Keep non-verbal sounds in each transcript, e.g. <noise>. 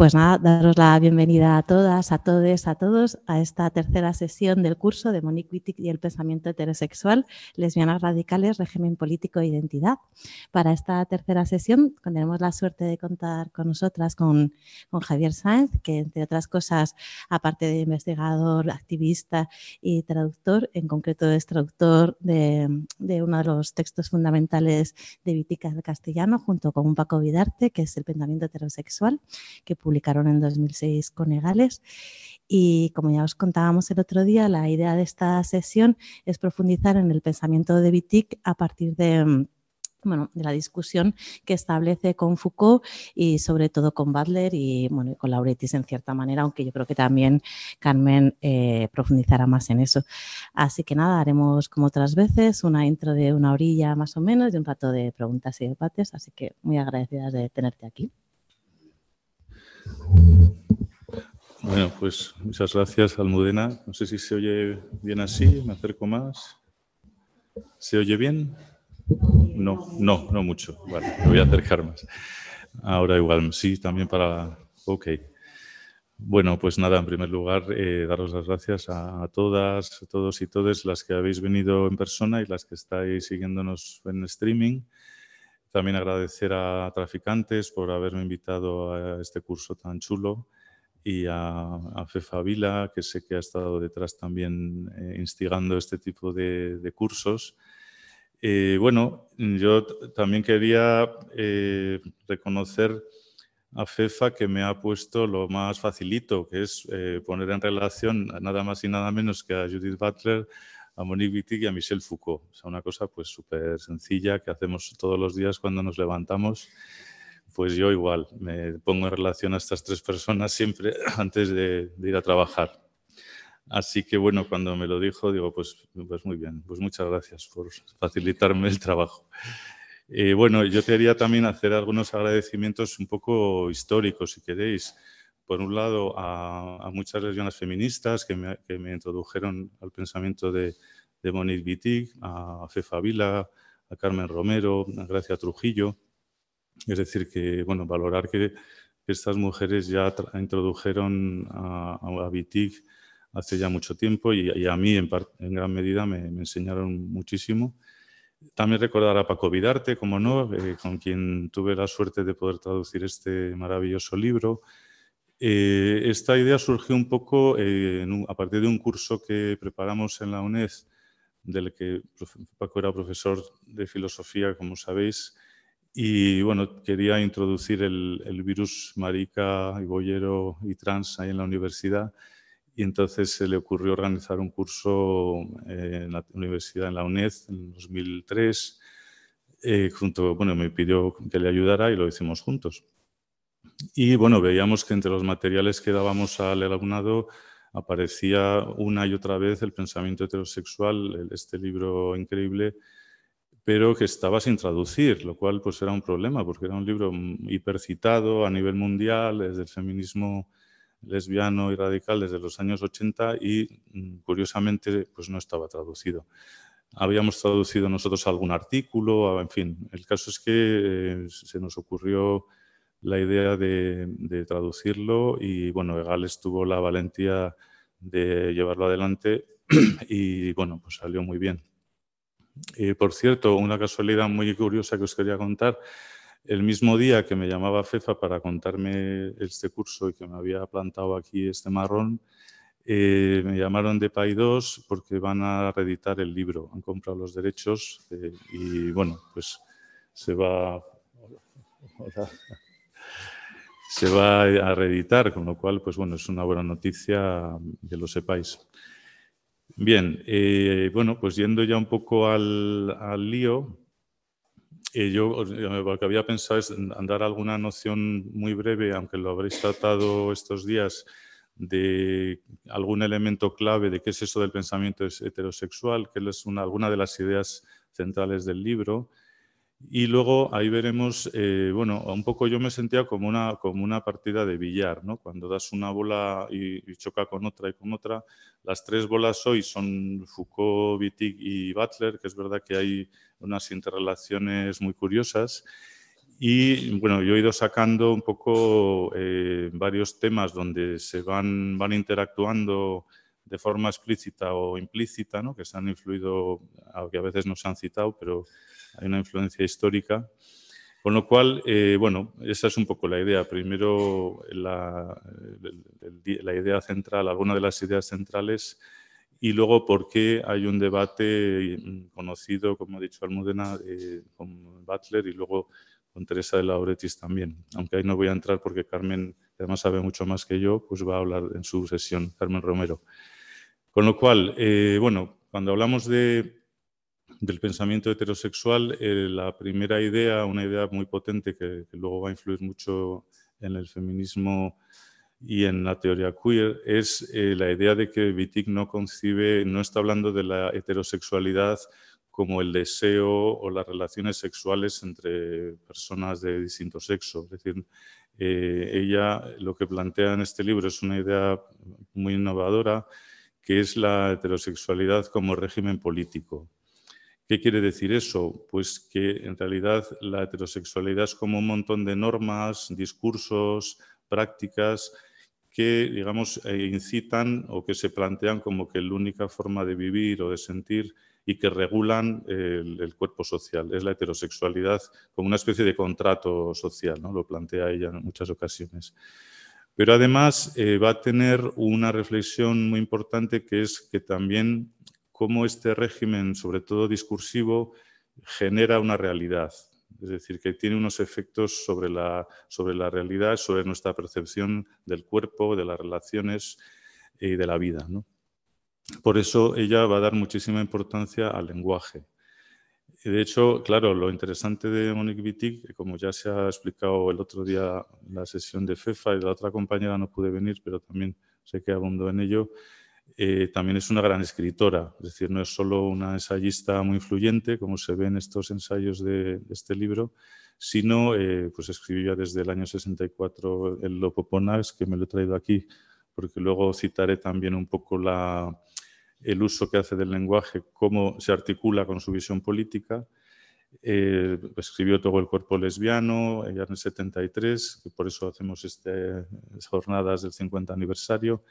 Pues nada, daros la bienvenida a todas, a todos, a todos a esta tercera sesión del curso de Monique Wittig y el pensamiento heterosexual, lesbianas radicales, régimen político e identidad. Para esta tercera sesión tenemos la suerte de contar con nosotras con, con Javier Sáenz, que entre otras cosas, aparte de investigador, activista y traductor, en concreto es traductor de, de uno de los textos fundamentales de Wittig del castellano, junto con un Paco Vidarte, que es el pensamiento heterosexual, que publicaron en 2006 con Egales. Y como ya os contábamos el otro día, la idea de esta sesión es profundizar en el pensamiento de Wittig a partir de mm, bueno, de la discusión que establece con Foucault y sobre todo con Butler y, bueno, con Lauretis en cierta manera, aunque yo creo que también Carmen eh, profundizará más en eso. Así que nada, haremos como otras veces una intro de una orilla más o menos y un rato de preguntas y debates, así que muy agradecidas de tenerte aquí. Bueno, pues muchas gracias, Almudena. No sé si se oye bien así, me acerco más. ¿Se oye bien? No, no, no mucho. Vale, me voy a acercar más. Ahora igual, sí, también para... Ok. Bueno, pues nada, en primer lugar, eh, daros las gracias a, todas, a todos y todas las que habéis venido en persona y las que estáis siguiéndonos en streaming. También agradecer a Traficantes por haberme invitado a este curso tan chulo y a, Fefa Vila, que sé que ha estado detrás también eh, instigando este tipo de, cursos. Eh, bueno, yo también quería eh, reconocer a FEFA que me ha puesto lo más facilito, que es poner en relación nada más y nada menos que a Judith Butler a Monique Wittig y a Michel Foucault. O sea, una cosa pues súper sencilla que hacemos todos los días cuando nos levantamos. Pues yo igual, me pongo en relación a estas tres personas siempre <clears throat> antes de, ir a trabajar. Así que bueno, cuando me lo dijo, digo, pues, pues muy bien, pues muchas gracias por facilitarme el trabajo. Eh, bueno, yo quería también hacer algunos agradecimientos un poco históricos, si queréis por un lado, a, muchas lesbianas feministas que me, introdujeron al pensamiento de, de Monique Wittig, a Fefa Vila, a Carmen Romero, a Gracia Trujillo. Es decir, que bueno, valorar que, estas mujeres ya introdujeron a, a hace ya mucho tiempo y, a mí en, en gran medida me, enseñaron muchísimo. También recordar a Paco Vidarte, como no, eh, con quien tuve la suerte de poder traducir este maravilloso libro. Eh, esta idea surgió un poco eh, a partir de un curso que preparamos en la UNED, del que Paco era profesor de filosofía, como sabéis, y bueno, quería introducir el, virus marica y boyero y trans ahí en la universidad y entonces se le ocurrió organizar un curso en la universidad, en la UNED, en 2003, eh, junto, bueno, me pidió que le ayudara y lo hicimos juntos. Y bueno, veíamos que entre los materiales que dábamos al alumnado aparecía una y otra vez el pensamiento heterosexual, este libro increíble, pero que estaba sin traducir, lo cual pues era un problema porque era un libro hipercitado a nivel mundial desde el feminismo lesbiano y radical desde los años 80 y mm, curiosamente pues no estaba traducido. Habíamos traducido nosotros algún artículo, en fin, el caso es que eh, se nos ocurrió la idea de, traducirlo y bueno, Egales tuvo la valentía de llevarlo adelante <clears throat> y bueno, pues salió muy bien. Y por cierto, una casualidad muy curiosa que os quería contar, el mismo día que me llamaba Fefa para contarme este curso y que me había plantado aquí este marrón, eh, me llamaron de PAI2 porque van a reeditar el libro, han comprado los derechos eh, y bueno, pues se va se va a reeditar, con lo cual, pues bueno, es una buena noticia que lo sepáis. Bien, eh, bueno, pues yendo ya un poco al, lío, eh, yo lo que había pensado es dar alguna noción muy breve, aunque lo habréis tratado estos días, de algún elemento clave de qué es eso del pensamiento heterosexual, que es una, alguna de las ideas centrales del libro. Y luego ahí veremos, eh, bueno, un poco yo me sentía como una, como una partida de billar, ¿no? Cuando das una bola y, choca con otra y con otra. Las tres bolas hoy son Foucault, Wittig y Butler, que es verdad que hay unas interrelaciones muy curiosas. Y bueno, yo he ido sacando un poco eh, varios temas donde se van, van interactuando de forma explícita o implícita, ¿no? que se han influido, aunque a veces no se han citado, pero hay una influencia histórica. Con lo cual, eh, bueno, esa es un poco la idea. Primero, la, idea central, alguna de las ideas centrales, y luego por qué hay un debate conocido, como ha dicho Almudena, eh, con Butler y luego con Teresa de Lauretis también. Aunque ahí no voy a entrar porque Carmen, además sabe mucho más que yo, pues va a hablar en su sesión, Carmen Romero. Con lo cual, eh, bueno, cuando hablamos de del pensamiento heterosexual, eh, la primera idea, una idea muy potente que, luego va a influir mucho en el feminismo y en la teoría queer, es eh, la idea de que Wittig no concibe, no está hablando de la heterosexualidad como el deseo o las relaciones sexuales entre personas de distinto sexo. Es decir, eh, ella lo que plantea en este libro es una idea muy innovadora, que es la heterosexualidad como régimen político. ¿Qué quiere decir eso? Pues que en realidad la heterosexualidad es como un montón de normas, discursos, prácticas que, digamos, eh, incitan o que se plantean como que la única forma de vivir o de sentir y que regulan el, cuerpo social. Es la heterosexualidad como una especie de contrato social, ¿no? lo plantea ella en muchas ocasiones. Pero además eh, va a tener una reflexión muy importante que es que también cómo este régimen, sobre todo discursivo, genera una realidad. Es decir, que tiene unos efectos sobre la, sobre la realidad, sobre nuestra percepción del cuerpo, de las relaciones y de la vida. Por eso ella va a dar muchísima importancia al lenguaje. De hecho, claro, lo interesante de Monique Wittig, como ya se ha explicado el otro día en la sesión de FEFA y la otra compañera no pude venir, pero también sé que abundó en ello, eh, también es una gran escritora, es decir, no es solo una ensayista muy influyente, como se ve en estos ensayos de, este libro, sino eh, pues escribió desde el año 64 el Lopoponax, que me lo he traído aquí, porque luego citaré también un poco la, el uso que hace del lenguaje, cómo se articula con su visión política. Eh, escribió todo el cuerpo lesbiano, ella en el 73, que por eso hacemos estas jornadas del 50 aniversario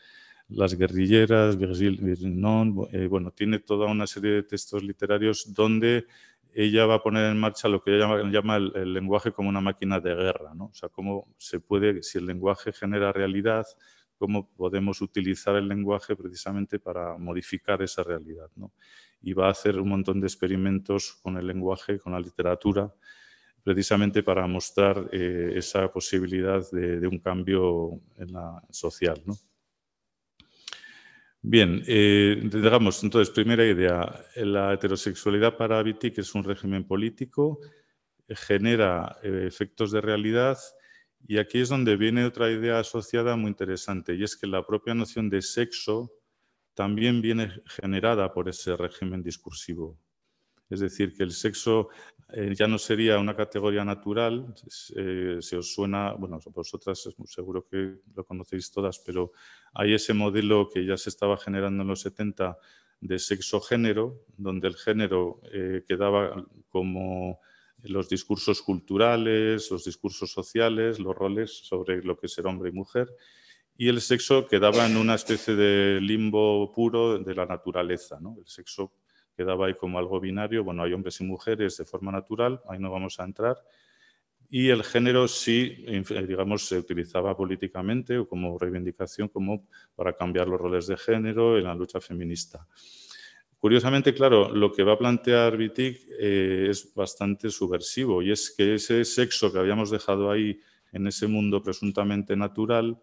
las guerrilleras, Virgil Virnon, eh, bueno, tiene toda una serie de textos literarios donde ella va a poner en marcha lo que ella llama, el, lenguaje como una máquina de guerra, ¿no? O sea, cómo se puede, si el lenguaje genera realidad, cómo podemos utilizar el lenguaje precisamente para modificar esa realidad, ¿no? Y va a hacer un montón de experimentos con el lenguaje, con la literatura, precisamente para mostrar eh, esa posibilidad de, un cambio en la social, ¿no? Bien, eh, digamos, entonces, primera idea, la heterosexualidad para Wittig es un régimen político, genera eh, efectos de realidad y aquí es donde viene otra idea asociada muy interesante y es que la propia noción de sexo también viene generada por ese régimen discursivo. Es decir, que el sexo eh, ya no sería una categoría natural, eh, se os suena, bueno, vosotras seguro que lo conocéis todas, pero hay ese modelo que ya se estaba generando en los 70 de sexo-género, donde el género eh, quedaba como los discursos culturales, los discursos sociales, los roles sobre lo que es ser hombre y mujer, y el sexo quedaba en una especie de limbo puro de la naturaleza. ¿no? El sexo quedaba ahí como algo binario, bueno, hay hombres y mujeres de forma natural, ahí no vamos a entrar, y el género sí, digamos, se utilizaba políticamente o como reivindicación, como para cambiar los roles de género en la lucha feminista. Curiosamente, claro, lo que va a plantear Wittig eh, es bastante subversivo y es que ese sexo que habíamos dejado ahí en ese mundo presuntamente natural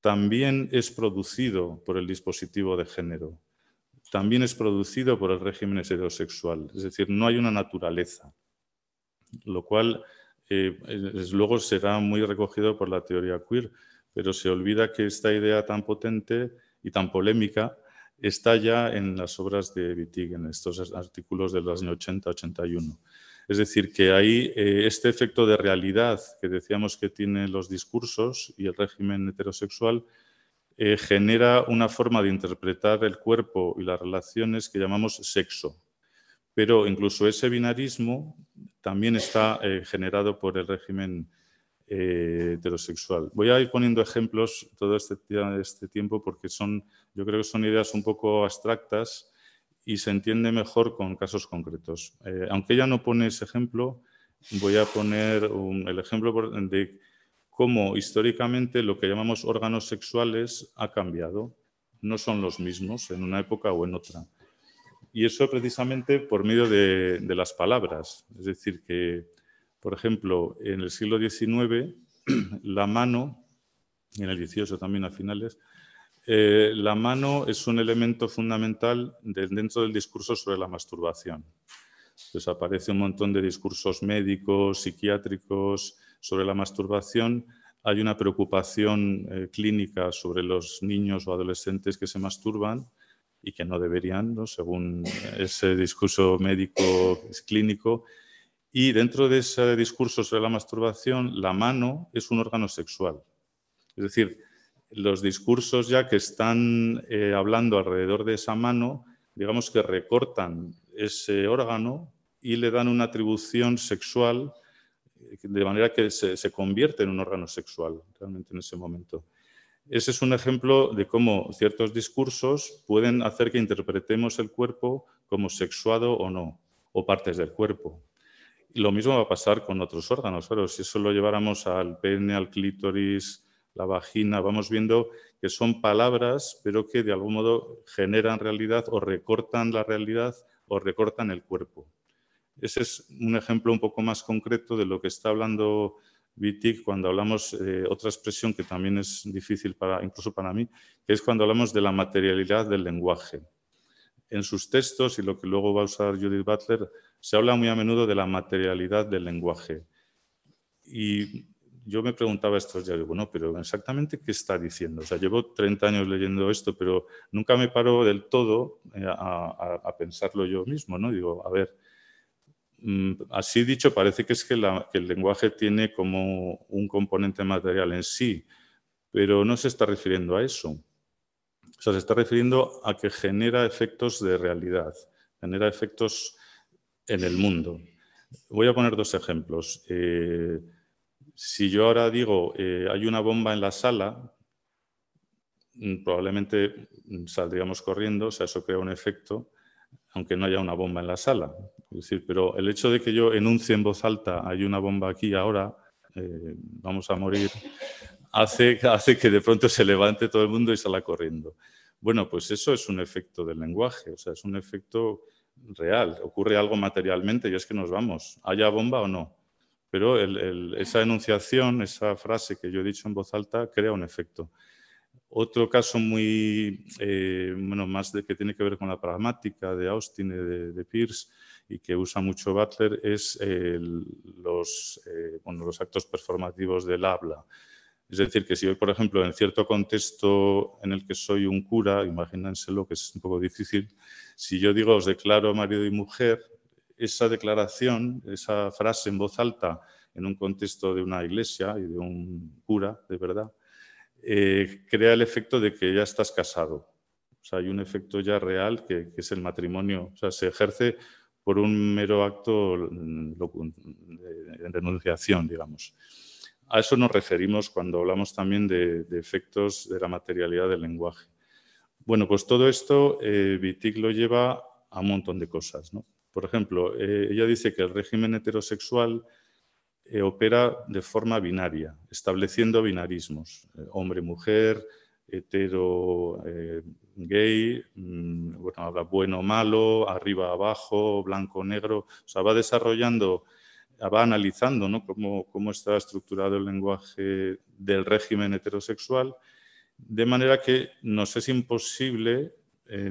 también es producido por el dispositivo de género también es producido por el régimen heterosexual. Es decir, no hay una naturaleza, lo cual eh, luego será muy recogido por la teoría queer, pero se olvida que esta idea tan potente y tan polémica está ya en las obras de Wittig, en estos artículos de los años 80-81. Es decir, que ahí eh, este efecto de realidad que decíamos que tienen los discursos y el régimen heterosexual eh, genera una forma de interpretar el cuerpo y las relaciones que llamamos sexo. Pero incluso ese binarismo también está eh, generado por el régimen heterosexual. Voy a ir poniendo ejemplos todo este, este tiempo porque son, yo creo que son ideas un poco abstractas y se entiende mejor con casos concretos. Eh, aunque ella no pone ese ejemplo, voy a poner el ejemplo de cómo históricamente lo que llamamos órganos sexuales ha cambiado. No son los mismos en una época o en otra. Y eso precisamente por medio de, las palabras. Es decir, que, por ejemplo, en el siglo XIX, <clears throat> la mano, y en el XVIII también a finales, eh, la mano es un elemento fundamental dentro del discurso sobre la masturbación. Entonces aparece un montón de discursos médicos, psiquiátricos sobre la masturbación. Hay una preocupación eh, clínica sobre los niños o adolescentes que se masturban y que no deberían, según ese discurso médico clínico. Y dentro de ese discurso sobre la masturbación, la mano es un órgano sexual. Es decir, los discursos ya que están eh, hablando alrededor de esa mano, digamos que recortan ese órgano y le dan una atribución sexual de manera que se, convierte en un órgano sexual realmente en ese momento. Ese es un ejemplo de cómo ciertos discursos pueden hacer que interpretemos el cuerpo como sexuado o no, o partes del cuerpo. Y lo mismo va a pasar con otros órganos. Claro, si eso lo lleváramos al pene, al clítoris, la vagina, vamos viendo que son palabras, pero que de algún modo generan realidad o recortan la realidad o recortan el cuerpo. Ese es un ejemplo un poco más concreto de lo que está hablando Wittig cuando hablamos de otra expresión que también es difícil para, incluso para mí, que es cuando hablamos de la materialidad del lenguaje. En sus textos, y lo que luego va a usar Judith Butler, se habla muy a menudo de la materialidad del lenguaje. Y yo me preguntaba estos días, bueno, pero exactamente qué está diciendo. O sea, llevo 30 años leyendo esto, pero nunca me paro del todo eh, a, pensarlo yo mismo, ¿no? Digo, a ver, así dicho, parece que es que, el lenguaje tiene como un componente material en sí, pero no se está refiriendo a eso. Se está refiriendo a que genera efectos de realidad, genera efectos en el mundo. Voy a poner dos ejemplos. Eh, si yo ahora digo, eh, hay una bomba en la sala, mm, probablemente mm, saldríamos corriendo, o sea, eso crea un efecto, aunque no haya una bomba en la sala. Es decir, pero el hecho de que yo enuncie en voz alta, hay una bomba aquí ahora, eh, vamos a morir, hace, hace que de pronto se levante todo el mundo y salga corriendo. Bueno, pues eso es un efecto del lenguaje, o sea, es un efecto real. Ocurre algo materialmente y es que nos vamos, haya bomba o no. Pero esa enunciación, esa frase que yo he dicho en voz alta, crea un efecto. Otro caso muy, eh, bueno, más de que tiene que ver con la pragmática de Austin y de, Pierce y que usa mucho Butler es los, eh, bueno, los actos performativos del habla. Es decir, que si hoy, por ejemplo, en cierto contexto en el que soy un cura, imagínenselo que es un poco difícil, si yo digo os declaro marido y mujer, esa declaración, esa frase en voz alta en un contexto de una iglesia y de un cura, de verdad, eh, crea el efecto de que ya estás casado. O sea, hay un efecto ya real que, es el matrimonio. O sea, se ejerce por un mero acto mm, de denunciación, digamos. A eso nos referimos cuando hablamos también de, efectos de la materialidad del lenguaje. Bueno, pues todo esto eh, lo lleva a un montón de cosas. Por ejemplo, eh, ella dice que el régimen heterosexual eh, opera de forma binaria, estableciendo binarismos, eh, hombre-mujer, hetero, gay, mm, bueno, bueno malo, arriba abajo, blanco negro, o sea, va desarrollando, va analizando ¿no? cómo, cómo está estructurado el lenguaje del régimen heterosexual, de manera que nos es imposible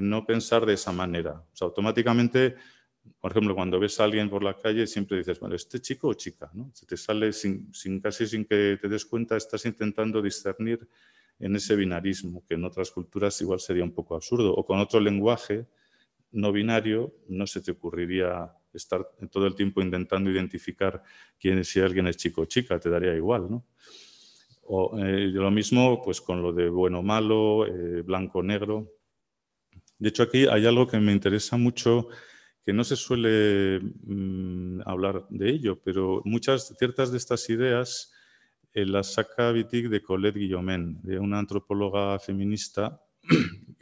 no pensar de esa manera. O sea, automáticamente por ejemplo, cuando ves a alguien por la calle, siempre dices, bueno, ¿este chico o chica? ¿no? Se te sale sin, casi sin que te des cuenta, estás intentando discernir en ese binarismo, que en otras culturas igual sería un poco absurdo, o con otro lenguaje no binario no se te ocurriría estar todo el tiempo intentando identificar quién si alguien es chico o chica, te daría igual, ¿no? O eh, lo mismo pues con lo de bueno malo, eh, blanco negro. De hecho, aquí hay algo que me interesa mucho, que no se suele mm, hablar de ello, pero muchas, ciertas de estas ideas las saca Wittig de Colette Guillaumin, de una antropóloga feminista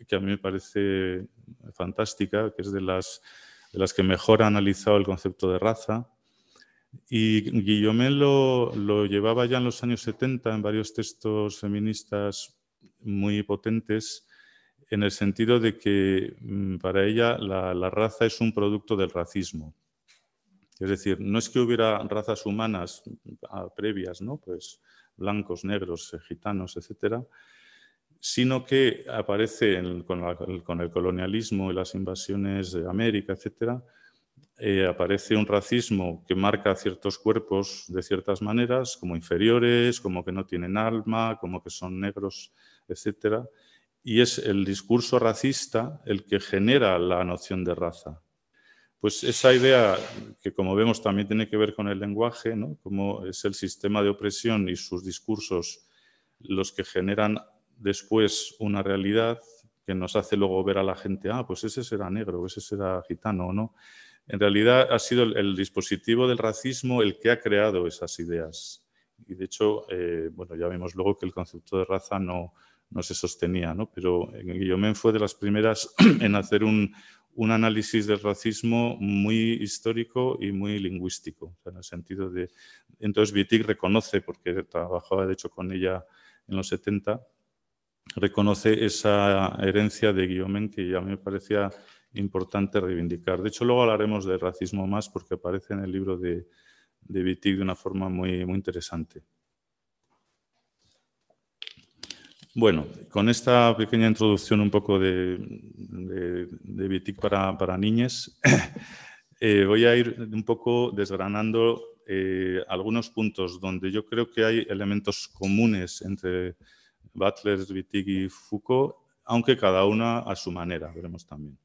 que a mí me parece fantástica, que es de las, que mejor ha analizado el concepto de raza. Y Guillaumin lo, llevaba ya en los años 70 en varios textos feministas muy potentes, en el sentido de que mm, para ella la, la raza es un producto del racismo. Es decir, no es que hubiera razas humanas ah, previas, ¿no? Pues blancos, negros, eh, gitanos, etcétera, sino que aparece con, el colonialismo y las invasiones de América, etc., eh, aparece un racismo que marca ciertos cuerpos de ciertas maneras, como inferiores, como que no tienen alma, como que son negros, etc. Y es el discurso racista el que genera la noción de raza. Pues esa idea, que como vemos también tiene que ver con el lenguaje, ¿no? como es el sistema de opresión y sus discursos los que generan después una realidad que nos hace luego ver a la gente, ah, pues ese será negro, ese será gitano, ¿no? En realidad ha sido el, dispositivo del racismo el que ha creado esas ideas. Y de hecho, eh, bueno, ya vemos luego que el concepto de raza no, no se sostenía, ¿no? Pero Guillaume fue de las primeras <clears throat> en hacer un, un, análisis del racismo muy histórico y muy lingüístico, en el sentido de... Entonces Wittig reconoce, porque trabajaba de hecho con ella en los 70, reconoce esa herencia de Guillaume que ya me parecía importante reivindicar. De hecho, luego hablaremos del racismo más porque aparece en el libro de, de de una forma muy, muy interesante. Bueno, con esta pequeña introducción un poco de, de, para, para niñas, <coughs> eh, voy a ir un poco desgranando eh, algunos puntos donde yo creo que hay elementos comunes entre Butler, Wittig y Foucault, aunque cada una a su manera, veremos también.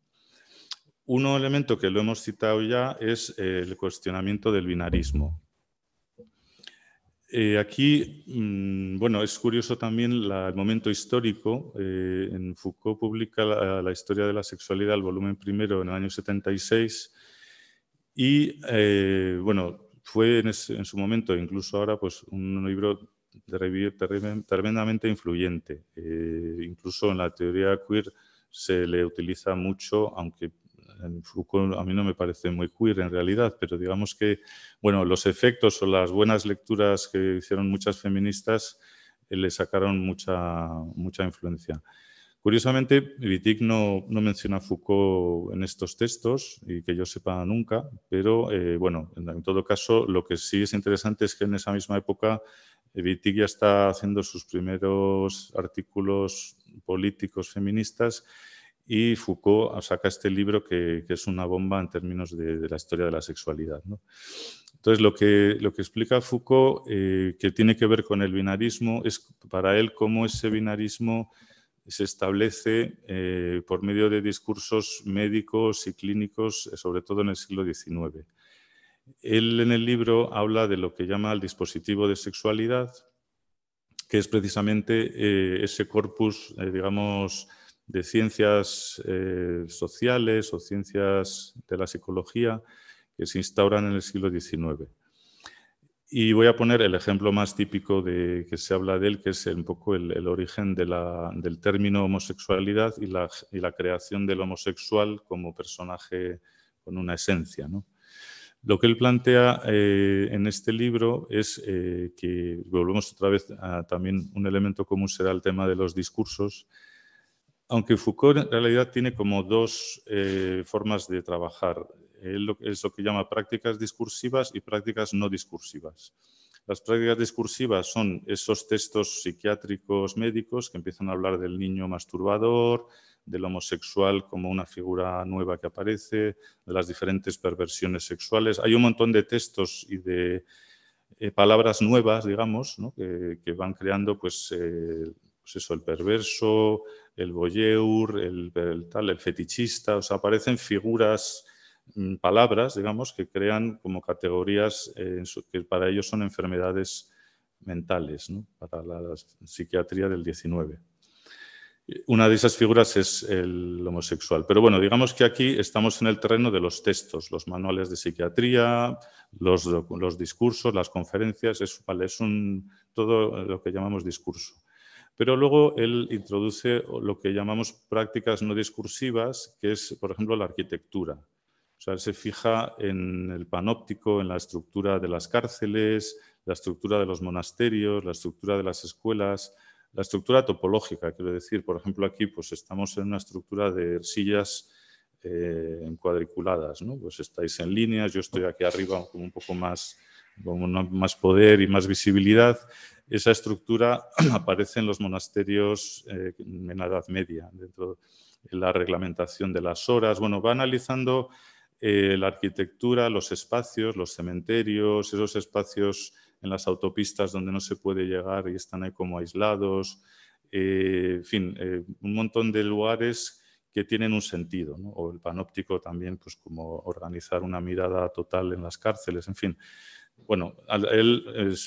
Un elemento que lo hemos citado ya es el cuestionamiento del binarismo. Eh, aquí, mm, bueno, es curioso también el momento histórico. Eh, en Foucault publica la, historia de la sexualidad, el volumen primero, en el año 76. Y, eh, bueno, fue en, en, su momento, incluso ahora, pues un libro tremendamente influyente. Eh, incluso en la teoría queer se le utiliza mucho, aunque Foucault a mí no me parece muy queer en realidad, pero digamos que bueno, los efectos o las buenas lecturas que hicieron muchas feministas eh, le sacaron mucha, mucha influencia. Curiosamente, Wittig no, no, menciona a Foucault en estos textos, y que yo sepa nunca, pero eh, bueno, en, todo caso, lo que sí es interesante es que en esa misma época Wittig ya está haciendo sus primeros artículos políticos feministas y Foucault saca este libro que, es una bomba en términos de, la historia de la sexualidad. Entonces, lo que, lo que explica Foucault, eh, que tiene que ver con el binarismo, es para él cómo ese binarismo se establece eh, por medio de discursos médicos y clínicos, sobre todo en el siglo XIX. Él en el libro habla de lo que llama el dispositivo de sexualidad, que es precisamente eh, ese corpus, eh, digamos, de ciencias eh, sociales o ciencias de la psicología que se instauran en el siglo XIX. Y voy a poner el ejemplo más típico de que se habla de él, que es un poco el, origen del término homosexualidad y la, y la, creación del homosexual como personaje con una esencia. ¿no? Lo que él plantea eh, en este libro es eh, que, volvemos otra vez también un elemento común será el tema de los discursos, aunque Foucault en realidad tiene como dos eh, formas de trabajar. Es lo que llama prácticas discursivas y prácticas no discursivas. Las prácticas discursivas son esos textos psiquiátricos médicos que empiezan a hablar del niño masturbador, del homosexual como una figura nueva que aparece, de las diferentes perversiones sexuales. Hay un montón de textos y de eh, palabras nuevas, digamos, que, van creando pues, eh, pues eso, el perverso, el voyeur, el, tal, el fetichista, o sea, aparecen figuras, mm, palabras, digamos, que crean como categorías eh, que para ellos son enfermedades mentales, ¿no? para la psiquiatría del 19. Una de esas figuras es el homosexual. Pero bueno, digamos que aquí estamos en el terreno de los textos, los manuales de psiquiatría, los, los discursos, las conferencias, es, es un, todo lo que llamamos discurso. Pero luego él introduce lo que llamamos prácticas no discursivas, que es, por ejemplo, la arquitectura. O sea, él se fija en el panóptico, en la estructura de las cárceles, la estructura de los monasterios, la estructura de las escuelas, la estructura topológica, quiero decir, por ejemplo, aquí pues estamos en una estructura de sillas eh, cuadriculadas, ¿no? Pues estáis en líneas, yo estoy aquí arriba con un poco más, con más poder y más visibilidad. Esa estructura <clears throat> aparece en los monasterios eh, en la Edad Media, dentro de la reglamentación de las horas. Bueno, va analizando eh, la arquitectura, los espacios, los cementerios, esos espacios en las autopistas donde no se puede llegar y están ahí como aislados, eh, en fin, un montón de lugares que tienen un sentido, o el panóptico también, pues como organizar una mirada total en las cárceles, en fin. Bueno, él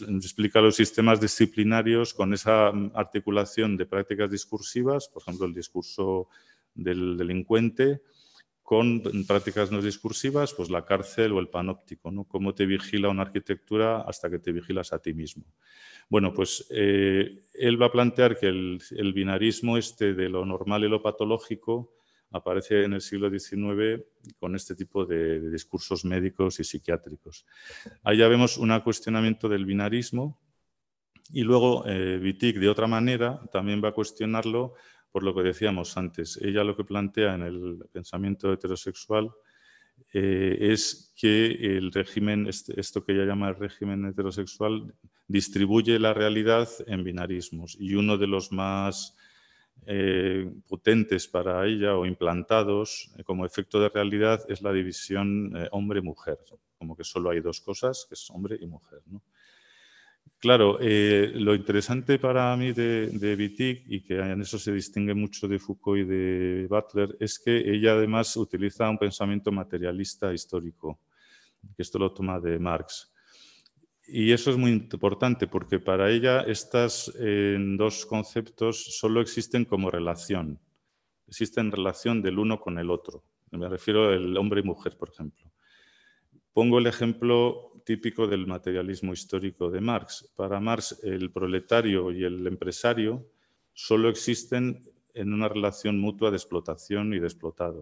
explica los sistemas disciplinarios con esa articulación de prácticas discursivas, por ejemplo, el discurso del delincuente, con prácticas no discursivas, pues la cárcel o el panóptico, ¿no? Cómo te vigila una arquitectura hasta que te vigilas a ti mismo. Bueno, pues eh, él va a plantear que el, binarismo este de lo normal y lo patológico aparece en el siglo XIX con este tipo de, discursos médicos y psiquiátricos. Ahí ya vemos un cuestionamiento del binarismo y luego eh, Wittig, de otra manera, también va a cuestionarlo por lo que decíamos antes. Ella lo que plantea en el pensamiento heterosexual eh, es que el régimen, este, esto que ella llama el régimen heterosexual, distribuye la realidad en binarismos y uno de los más eh, potentes para ella o implantados eh, como efecto de realidad es la división hombre-mujer, como que solo hay dos cosas, que es hombre y mujer. ¿no? Claro, eh, lo interesante para mí de, de y que en eso se distingue mucho de Foucault y de Butler, es que ella además utiliza un pensamiento materialista histórico, que esto lo toma de Marx. Y eso es muy importante porque para ella estos dos conceptos solo existen como relación. Existen relación del uno con el otro. Me refiero al hombre y mujer, por ejemplo. Pongo el ejemplo típico del materialismo histórico de Marx. Para Marx, el proletario y el empresario solo existen en una relación mutua de explotación y de explotado.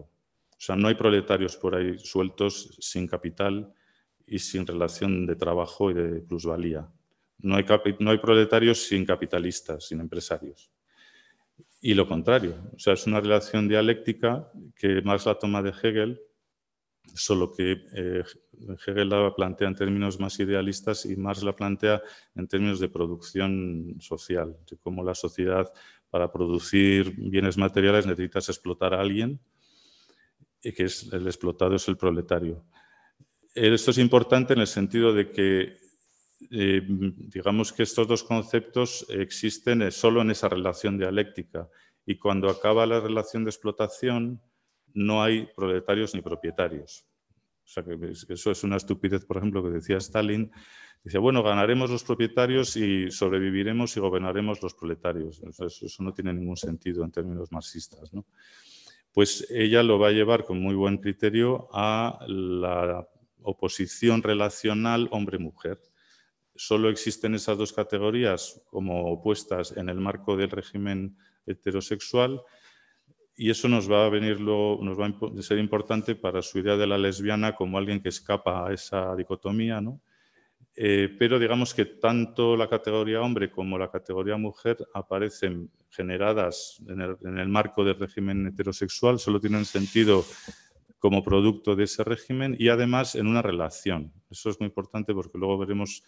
O sea, no hay proletarios por ahí sueltos sin capital y sin relación de trabajo y de plusvalía. No hay, no hay proletarios sin capitalistas, sin empresarios. Y lo contrario, o sea, es una relación dialéctica que Marx la toma de Hegel solo que eh, Hegel la plantea en términos más idealistas y Marx la plantea en términos de producción social, de cómo la sociedad para producir bienes materiales necesitas explotar a alguien y que es, el explotado es el proletario. Esto es importante en el sentido de que eh, digamos que estos dos conceptos existen solo en esa relación dialéctica y cuando acaba la relación de explotación, no hay proletarios ni propietarios. O sea, que eso es una estupidez, por ejemplo, que decía Stalin. Dice, bueno, ganaremos los propietarios y sobreviviremos y gobernaremos los proletarios. eso, no tiene ningún sentido en términos marxistas. Pues ella lo va a llevar con muy buen criterio a la oposición relacional hombre-mujer. Solo existen esas dos categorías como opuestas en el marco del régimen heterosexual y eso nos va a venir nos va a ser importante para su idea de la lesbiana como alguien que escapa a esa dicotomía, ¿no? Eh, pero digamos que tanto la categoría hombre como la categoría mujer aparecen generadas en el marco del régimen heterosexual, solo tienen sentido como producto de ese régimen y además en una relación. Eso es muy importante porque luego veremos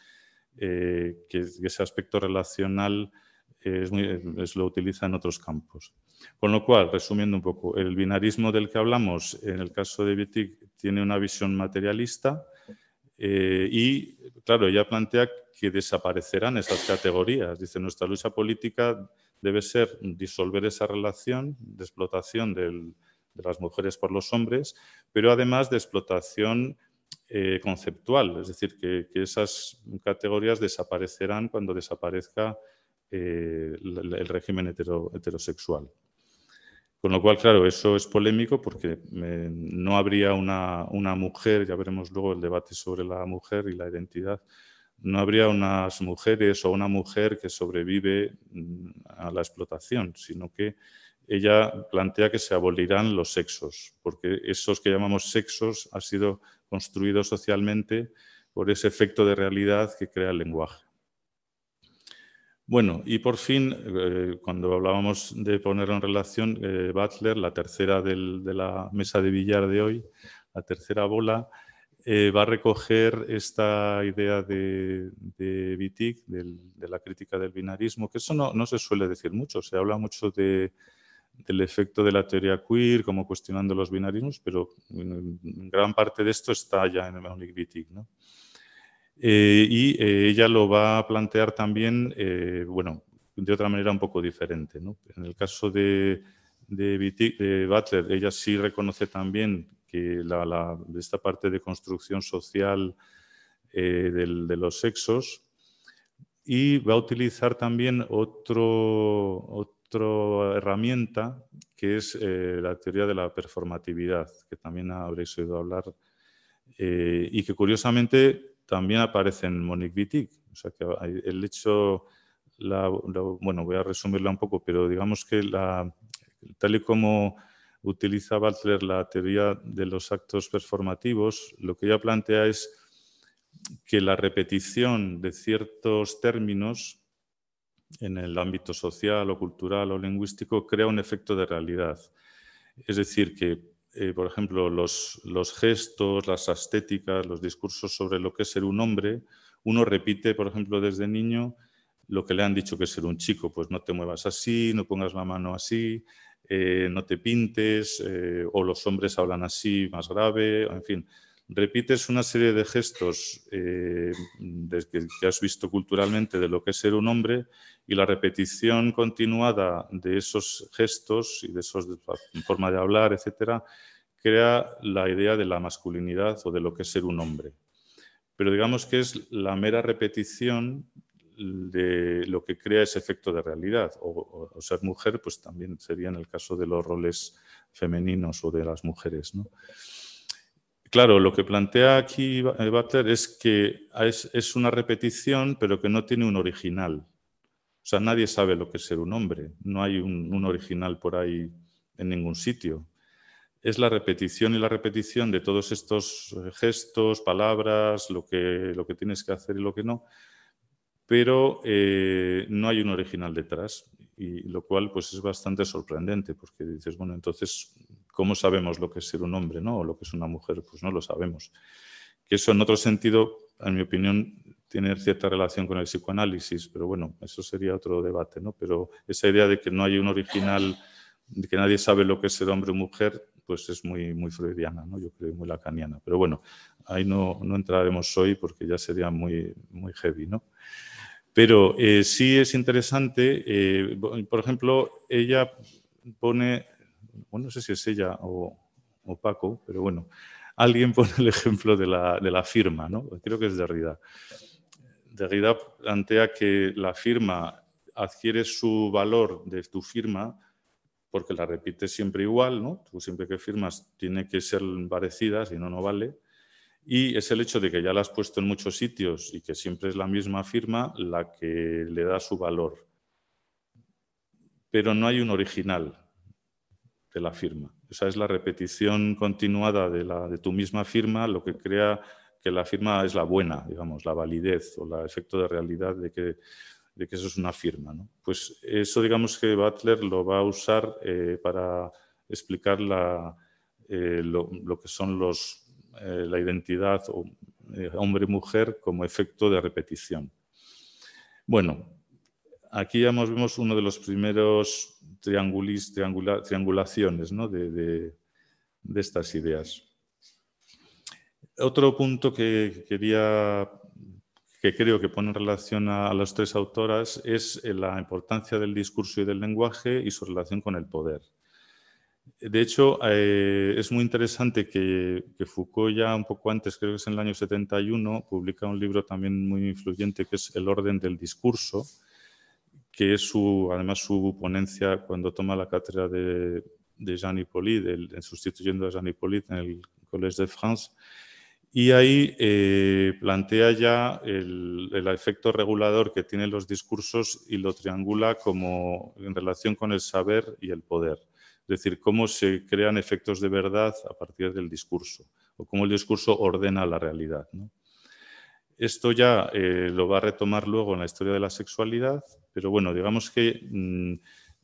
eh, que, ese aspecto relacional es lo utiliza en otros campos. Con lo cual, resumiendo un poco, el binarismo del que hablamos, en el caso de Wittig, tiene una visión materialista eh, y, claro, ella plantea que desaparecerán esas categorías. Dice, nuestra lucha política debe ser disolver esa relación de explotación de las mujeres por los hombres, pero además de explotación eh, conceptual, es decir, que, esas categorías desaparecerán cuando desaparezca eh, el, régimen heterosexual. Con lo cual, claro, eso es polémico porque no habría una, mujer, ya veremos luego el debate sobre la mujer y la identidad, no habría unas mujeres o una mujer que sobrevive mm, a la explotación, sino que ella plantea que se abolirán los sexos, porque esos que llamamos sexos han sido construidos socialmente por ese efecto de realidad que crea el lenguaje. Bueno, y por fin, eh, cuando hablábamos de ponerlo en relación, eh, Butler, la tercera de la mesa de billar de hoy, la tercera bola, eh, va a recoger esta idea de, de Wittig, de la crítica del binarismo, que eso no, no, se suele decir mucho, se habla mucho de, del efecto de la teoría queer, como cuestionando los binarismos, pero gran parte de esto está ya en Monique Wittig. ¿no? Eh, y eh, ella lo va a plantear también, eh, bueno, de otra manera un poco diferente. En el caso de, de, Butler, ella sí reconoce también que la, esta parte de construcción social de los sexos y va a utilizar también otro, otra herramienta que es la teoría de la performatividad, que también habréis oído hablar, y que curiosamente también aparece en Monique Wittig. O sea que el hecho, bueno, voy a resumirla un poco, pero digamos que la, tal y como utiliza Butler la teoría de los actos performativos, lo que ella plantea es que la repetición de ciertos términos en el ámbito social o cultural o lingüístico crea un efecto de realidad. Es decir, que eh, por ejemplo, los, gestos, las estéticas, los discursos sobre lo que es ser un hombre, uno repite, por ejemplo, desde niño lo que le han dicho que es ser un chico, pues no te muevas así, no pongas la mano así, eh, no te pintes, eh, o los hombres hablan así, más grave, en fin. Repites una serie de gestos que, que has visto culturalmente de lo que es ser un hombre y la repetición continuada de esos gestos y de esos forma de hablar, etcétera, crea la idea de la masculinidad o de lo que es ser un hombre. Pero digamos que es la mera repetición de lo que crea ese efecto de realidad. O, ser mujer, pues también sería en el caso de los roles femeninos o de las mujeres. Claro, lo que plantea aquí Butler es que es una repetición, pero que no tiene un original. O sea, nadie sabe lo que es ser un hombre, no hay un, original por ahí en ningún sitio. Es la repetición y la repetición de todos estos eh, gestos, palabras, lo que, lo que tienes que hacer y lo que no, pero eh, no hay un original detrás, y lo cual pues es bastante sorprendente, porque dices, bueno, entonces, ¿cómo sabemos lo que es ser un hombre ¿no? o lo que es una mujer? Pues no lo sabemos. Que eso en otro sentido, en mi opinión, tiene cierta relación con el psicoanálisis, pero bueno, eso sería otro debate, ¿no? Pero esa idea de que no hay un original, de que nadie sabe lo que es ser hombre o mujer, pues es muy, muy freudiana, ¿no? Yo creo muy lacaniana. Pero bueno, ahí no, no entraremos hoy porque ya sería muy, muy heavy, ¿no? Pero eh, sí es interesante, eh, por ejemplo, ella pone, bueno, no sé si es ella o, o Paco, pero bueno, alguien <laughs> pone el ejemplo de la, de la firma, ¿no? Creo que es Derrida. Derrida plantea que la firma adquiere su valor de tu firma porque la repites siempre igual, ¿no? Tú siempre que firmas tiene que ser parecida, si no, no vale. Y es el hecho de que ya la has puesto en muchos sitios y que siempre es la misma firma la que le da su valor. Pero no hay un original de la firma. Esa es la repetición continuada de, la, de tu misma firma lo que crea que la firma es la buena, digamos, la validez o el efecto de realidad de que, de que eso es una firma. ¿no? Pues eso, digamos que Butler lo va a usar eh, para explicar la, eh, lo, que son los, eh, la identidad hombre-mujer como efecto de repetición. Bueno, aquí ya vemos uno de los primeros triangulis, triangulaciones ¿no? de, de estas ideas. Otro punto que quería, que creo que pone en relación a, las tres autoras es eh, la importancia del discurso y del lenguaje y su relación con el poder. De hecho, eh, es muy interesante que, Foucault ya un poco antes, creo que es en el año 71, publica un libro también muy influyente que es El orden del discurso, que es su, además su ponencia cuando toma la cátedra de, de Jean Hippolyte, sustituyendo a Jean Hippolyte en el Collège de France. Y ahí eh, plantea ya el, el, efecto regulador que tienen los discursos y lo triangula como en relación con el saber y el poder. Es decir, cómo se crean efectos de verdad a partir del discurso o cómo el discurso ordena la realidad. Esto ya eh, lo va a retomar luego en la historia de la sexualidad, pero bueno, digamos que mm,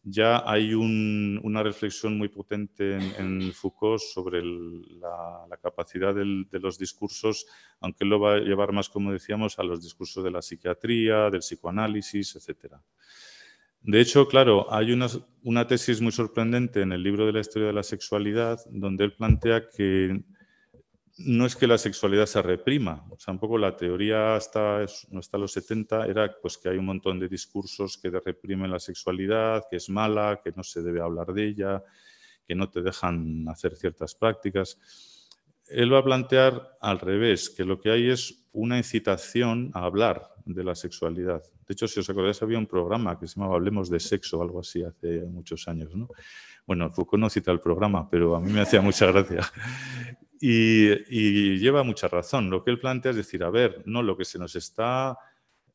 ya hay una reflexión muy potente en, Foucault sobre la, capacidad de los discursos, aunque lo va a llevar más, como decíamos, a los discursos de la psiquiatría, del psicoanálisis, etcétera. De hecho, claro, hay una, tesis muy sorprendente en el libro de la historia de la sexualidad, donde él plantea que no es que la sexualidad se reprima, o sea, un la teoría hasta, hasta los 70 era pues, que hay un montón de discursos que reprimen la sexualidad, que es mala, que no se debe hablar de ella, que no te dejan hacer ciertas prácticas. Él va a plantear al revés, que lo que hay es una incitación a hablar de la sexualidad. De hecho, si os acordáis, había un programa que se llamaba Hablemos de Sexo o algo así hace muchos años. ¿no? Bueno, Foucault no cita el programa, pero a mí me hacía mucha gracia. Y, lleva mucha razón. Lo que él plantea es decir, a ver, no, lo que se nos está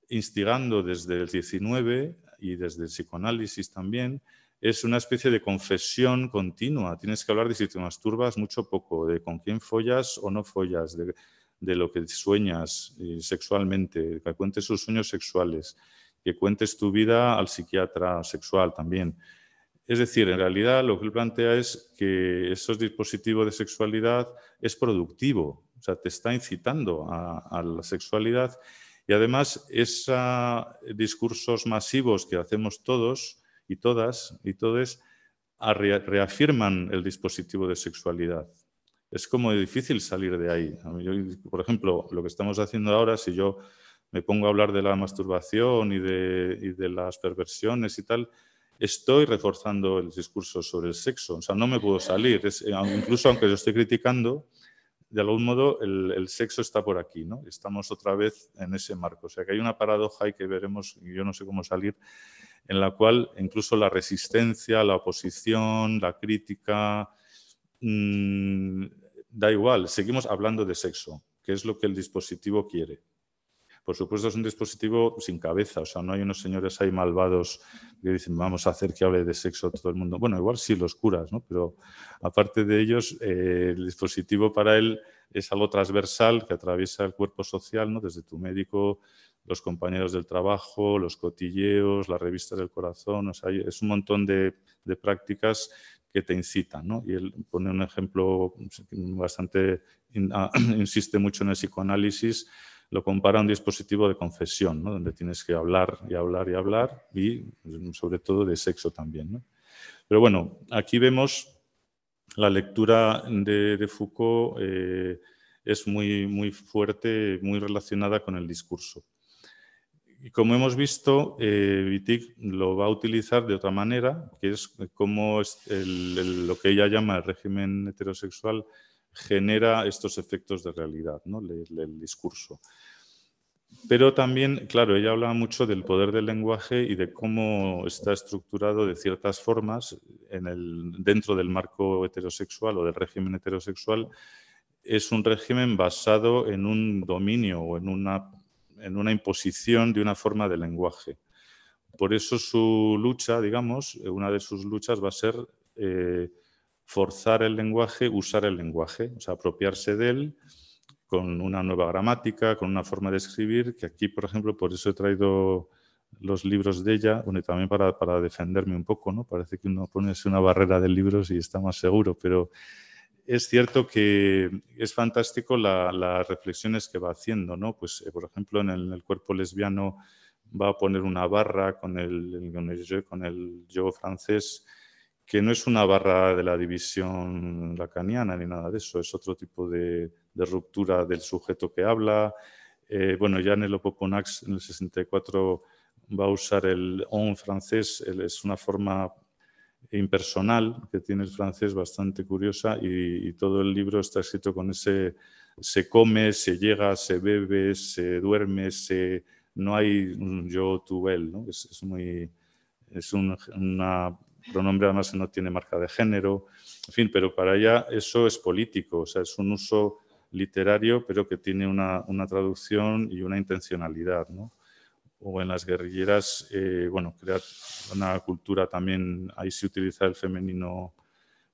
instigando desde el 19 y desde el psicoanálisis también es una especie de confesión continua. Tienes que hablar de si te masturbas mucho poco, de con quién follas o no follas, de, de lo que sueñas eh, sexualmente, que cuentes sus sueños sexuales, que cuentes tu vida al psiquiatra sexual también. Es decir, en realidad lo que él plantea es que esos dispositivos de sexualidad es productivo, o sea, te está incitando a, la sexualidad y además esos discursos masivos que hacemos todos y todas y todos reafirman el dispositivo de sexualidad es como difícil salir de ahí. por ejemplo, lo que estamos haciendo ahora, si yo me pongo a hablar de la masturbación y de, las perversiones y tal, estoy reforzando el discurso sobre el sexo. O sea, no me puedo salir. Eh, incluso aunque yo esté criticando, de algún modo el, sexo está por aquí, ¿no? Estamos otra vez en ese marco. O sea, que hay una paradoja y que veremos, y yo no sé cómo salir, en la cual incluso la resistencia, la oposición, la crítica, Mm, da igual, seguimos hablando de sexo, que es lo que el dispositivo quiere. Por supuesto, es un dispositivo sin cabeza, o sea, no hay unos señores ahí malvados que dicen vamos a hacer que hable de sexo todo el mundo. Bueno, igual sí los curas, ¿no? Pero aparte de ellos, eh, el dispositivo para él es algo transversal que atraviesa el cuerpo social, ¿no? Desde tu médico, los compañeros del trabajo, los cotilleos, las revistas del corazón, o sea, es un montón de, de prácticas que te incitan. ¿no? Y él pone un ejemplo bastante, ah, <clears throat> insiste mucho en el psicoanálisis, lo compara a un dispositivo de confesión, ¿no? donde tienes que hablar y hablar y hablar, y sobre todo de sexo también. ¿no? Pero bueno, aquí vemos la lectura de, Foucault eh, es muy, muy fuerte, muy relacionada con el discurso. Y como hemos visto, eh, lo va a utilizar de otra manera, que es cómo lo que ella llama el régimen heterosexual genera estos efectos de realidad, ¿no? el, discurso. Pero también, claro, ella habla mucho del poder del lenguaje y de cómo está estructurado de ciertas formas en el, dentro del marco heterosexual o del régimen heterosexual. Es un régimen basado en un dominio o en una en una imposición de una forma de lenguaje. Por eso su lucha, digamos, una de sus luchas va a ser eh, forzar el lenguaje, usar el lenguaje, o sea, apropiarse de él con una nueva gramática, con una forma de escribir, que aquí, por ejemplo, por eso he traído los libros de ella, bueno, y también para, para defenderme un poco, ¿no? Parece que uno pone una barrera de libros y está más seguro, pero es cierto que es fantástico las reflexiones que va haciendo, ¿no? Pues, eh, por ejemplo, en el, cuerpo lesbiano va a poner una barra con el, con el, yo francés, que no es una barra de la división lacaniana ni nada de eso, es otro tipo de, ruptura del sujeto que habla. Eh, bueno, ya en el Opoponax en el 64 va a usar el on francés, es una forma impersonal que tiene el francés bastante curiosa y, todo el libro está escrito con ese se come, se llega, se bebe, se duerme, se, no hay un yo, tú, él, ¿no? es, muy, es un una pronombre además no tiene marca de género, en fin, pero para ella eso es político, o sea, es un uso literario, pero que tiene una, una traducción y una intencionalidad, ¿no? O en las guerrilleras, eh, bueno, crear una cultura también, ahí se utiliza el femenino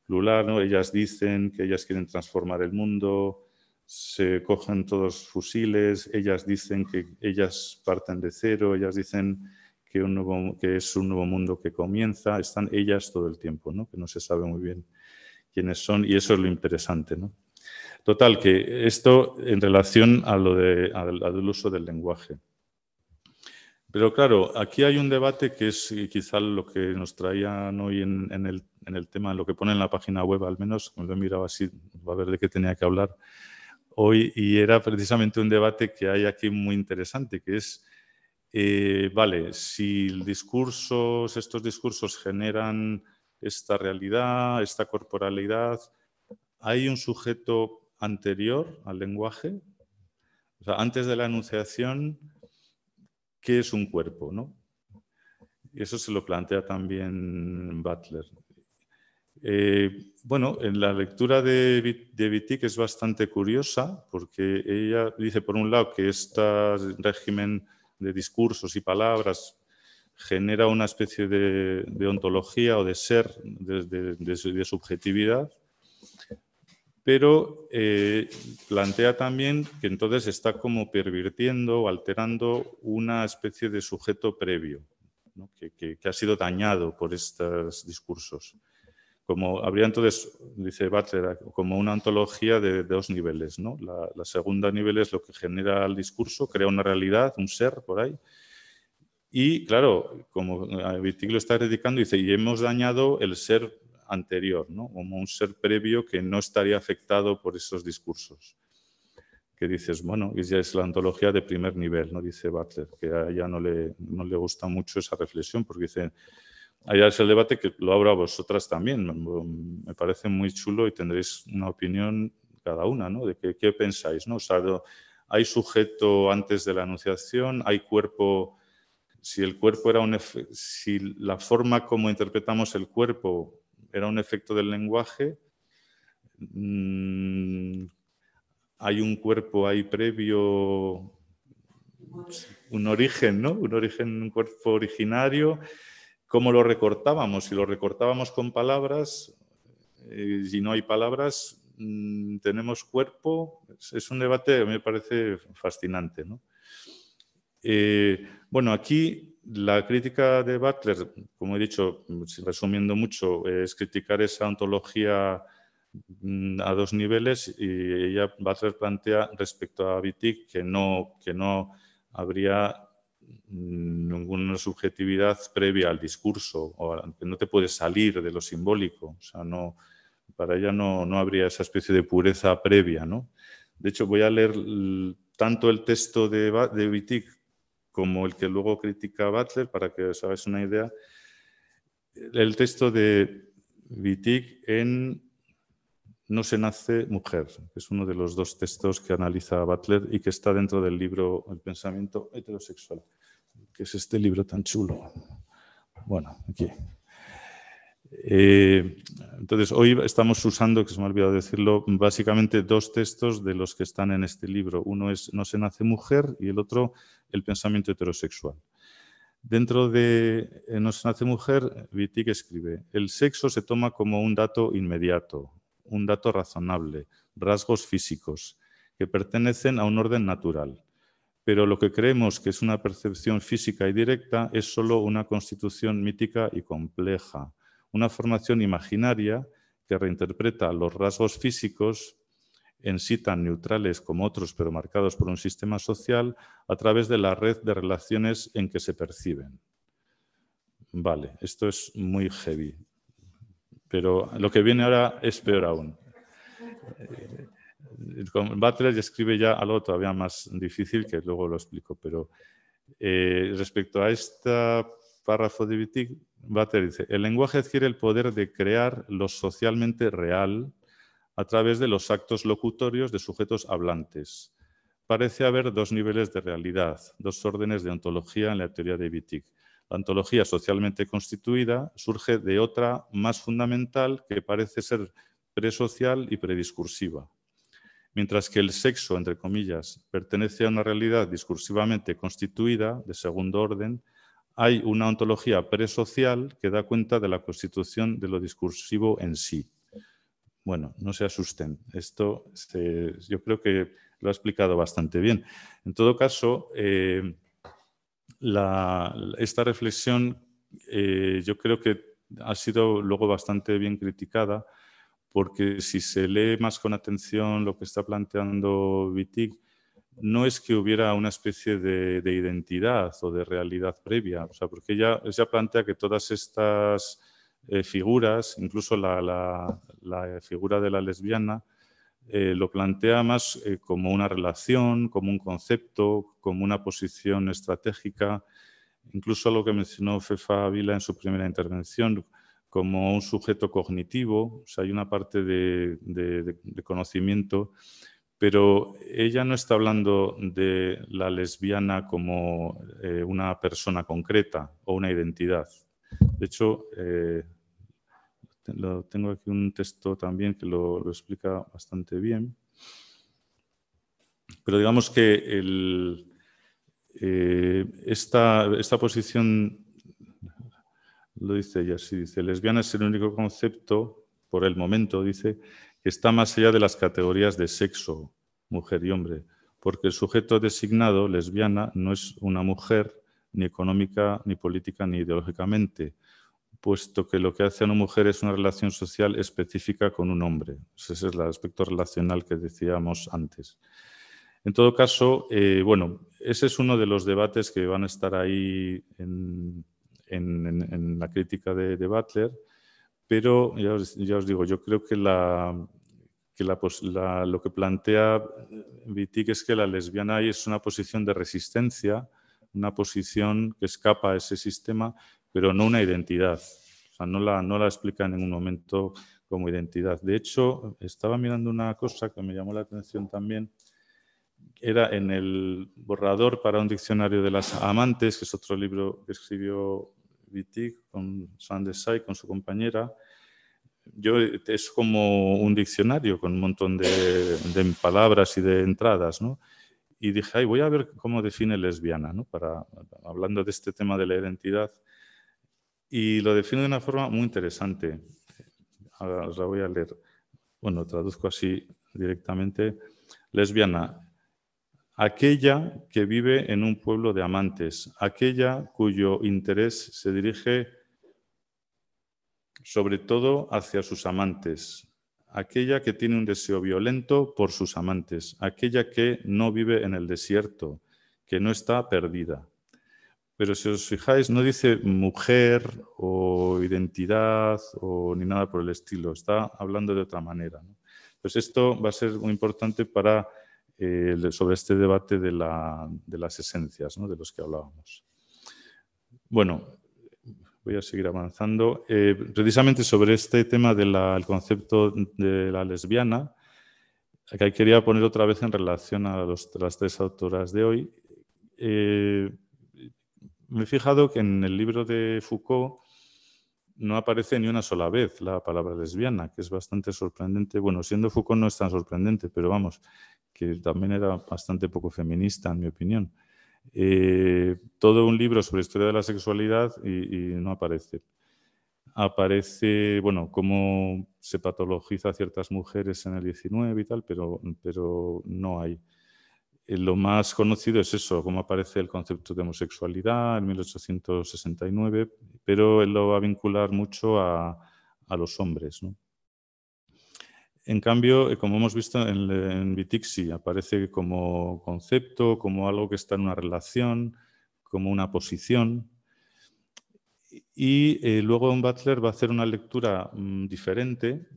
plural, ¿no? Ellas dicen que ellas quieren transformar el mundo, se cogen todos fusiles, ellas dicen que ellas parten de cero, ellas dicen que, es un nuevo mundo que comienza, están ellas todo el tiempo, ¿no? que no se sabe muy bien quiénes son y eso es lo interesante. ¿no? Total, que esto en relación a lo de, al, uso del lenguaje. Pero claro, aquí hay un debate que es quizá lo que nos traían hoy en, el, en, el, tema, lo que pone en la página web, al menos, me lo he mirado así, va a ver de qué tenía que hablar hoy, y era precisamente un debate que hay aquí muy interesante, que es eh, vale, si discursos, estos discursos generan esta realidad, esta corporalidad, ¿hay un sujeto anterior al lenguaje? O sea, antes de la enunciación, ¿qué es un cuerpo? ¿no? Y eso se lo plantea también Butler. Eh, bueno, en la lectura de, de Wittig es bastante curiosa porque ella dice, por un lado, que este régimen de discursos y palabras genera una especie de, ontología o de ser, de, subjetividad, pero eh, plantea también que entonces está como pervirtiendo o alterando una especie de sujeto previo, que, ha sido dañado por estos discursos. Como habría entonces, dice Butler, como una ontología de, dos niveles. ¿no? La, segunda nivel es lo que genera el discurso, crea una realidad, un ser por ahí. Y claro, como Wittig lo está dedicando, dice, y hemos dañado el ser anterior, ¿no? como un ser previo que no estaría afectado por esos discursos. Que dices, bueno, ya es la ontología de primer nivel, ¿no? dice Butler, que a ella no le, no le gusta mucho esa reflexión, porque dice, Allá es el debate que lo abro a vosotras también. Me parece muy chulo y tendréis una opinión cada una, ¿no? De qué, pensáis, ¿no? hay sujeto antes de la anunciación, hay cuerpo. Si el cuerpo era un si la forma como interpretamos el cuerpo era un efecto del lenguaje, mm, hay un cuerpo ahí previo, un origen, ¿no? Un origen, un cuerpo originario ¿Cómo lo recortábamos? Si lo recortábamos con palabras, eh, si no hay palabras, mm, tenemos cuerpo. Es un debate que me parece fascinante. Eh, bueno, aquí la crítica de Butler, como he dicho, resumiendo mucho, es criticar esa ontología mm, a dos niveles y ella, Butler plantea respecto a Wittig que no, que no habría ninguna subjetividad previa al discurso, o no te puedes salir de lo simbólico. O sea, no, para ella no, no habría esa especie de pureza previa. ¿no? De hecho, voy a leer tanto el texto de, de Wittig como el que luego critica Butler, para que os hagáis una idea. El texto de Wittig en No se nace mujer, que es uno de los dos textos que analiza Butler y que está dentro del libro El pensamiento heterosexual que es este libro tan chulo. Bueno, aquí. Eh, entonces, hoy estamos usando, que se me ha olvidado decirlo, básicamente dos textos de los que están en este libro. Uno es No se nace mujer y el otro El pensamiento heterosexual. Dentro de eh, No se nace mujer, Wittig escribe, el sexo se toma como un dato inmediato, un dato razonable, rasgos físicos, que pertenecen a un orden natural pero lo que creemos que es una percepción física y directa es solo una constitución mítica y compleja, una formación imaginaria que reinterpreta los rasgos físicos en sí tan neutrales como otros, pero marcados por un sistema social, a través de la red de relaciones en que se perciben. Vale, esto es muy heavy, pero lo que viene ahora es peor aún. Butler escribe ya algo todavía más difícil que luego lo explico, pero eh, respecto a este párrafo de Wittig, Butler dice, el lenguaje adquiere el poder de crear lo socialmente real a través de los actos locutorios de sujetos hablantes. Parece haber dos niveles de realidad, dos órdenes de ontología en la teoría de Wittig. La ontología socialmente constituida surge de otra más fundamental que parece ser presocial y prediscursiva. Mientras que el sexo, entre comillas, pertenece a una realidad discursivamente constituida, de segundo orden, hay una ontología presocial que da cuenta de la constitución de lo discursivo en sí. Bueno, no se asusten. Esto yo creo que lo ha explicado bastante bien. En todo caso, eh, esta reflexión eh, yo creo que ha sido luego bastante bien criticada porque si se lee más con atención lo que está planteando Wittig, no es que hubiera una especie de, identidad o de realidad previa, o sea, porque ella, plantea que todas estas eh, figuras, incluso la, figura de la lesbiana, eh, lo plantea más eh, como una relación, como un concepto, como una posición estratégica, incluso lo que mencionó Fefa Vila en su primera intervención, como un sujeto cognitivo, o sea, hay una parte de, conocimiento, pero ella no está hablando de la lesbiana como eh, una persona concreta o una identidad. De hecho, eh, tengo aquí un texto también que lo, explica bastante bien. Pero digamos que eh, esta, esta posición lo dice ella así, dice, lesbiana es el único concepto, por el momento, dice, que está más allá de las categorías de sexo, mujer y hombre, porque el sujeto designado, lesbiana, no es una mujer ni económica, ni política, ni ideológicamente, puesto que lo que hace a una mujer es una relación social específica con un hombre. Ese es el aspecto relacional que decíamos antes. En todo caso, eh, bueno, ese es uno de los debates que van a estar ahí en, en, la crítica de, Butler, pero ya os, digo, yo creo que, lo que plantea Wittig es que la lesbiana es una posición de resistencia, una posición que escapa a ese sistema, pero no una identidad. O sea, no la, no la explica en ningún momento como identidad. De hecho, estaba mirando una cosa que me llamó la atención también, era en el borrador para un diccionario de las amantes, que es otro libro que escribió Wittig con Sandesai, con su compañera, yo, es como un diccionario con un montón de, palabras y de entradas, ¿no? Y dije, ay, voy a ver cómo define lesbiana, ¿no? Para, hablando de este tema de la identidad. Y lo define de una forma muy interesante. Ahora os la voy a leer. Bueno, traduzco así directamente. Lesbiana aquella que vive en un pueblo de amantes, aquella cuyo interés se dirige sobre todo hacia sus amantes, aquella que tiene un deseo violento por sus amantes, aquella que no vive en el desierto, que no está perdida. Pero si os fijáis, no dice mujer o identidad o ni nada por el estilo, está hablando de otra manera. Pues esto va a ser muy importante para eh, sobre este debate de, las esencias de los que hablábamos. Bueno, voy a seguir avanzando. Eh, precisamente sobre este tema del concepto de la lesbiana, que quería poner otra vez en relación a, las tres autoras de hoy. Eh, me he fijado que en el libro de Foucault no aparece ni una sola vez la palabra lesbiana, que es bastante sorprendente. Bueno, siendo Foucault no es tan sorprendente, pero vamos, que también era bastante poco feminista, en mi opinión. Eh, todo un libro sobre historia de la sexualidad y, no aparece. Aparece, bueno, cómo se patologiza a ciertas mujeres en el 19 y tal, pero, pero no hay. Eh, lo más conocido es eso, cómo aparece el concepto de homosexualidad en 1869, pero él lo va a vincular mucho a, a los hombres. ¿no? En cambio, eh, como hemos visto en, en Vitixi, aparece como concepto, como algo que está en una relación, como una posición. Y eh, luego Butler va a hacer una lectura mm, diferente,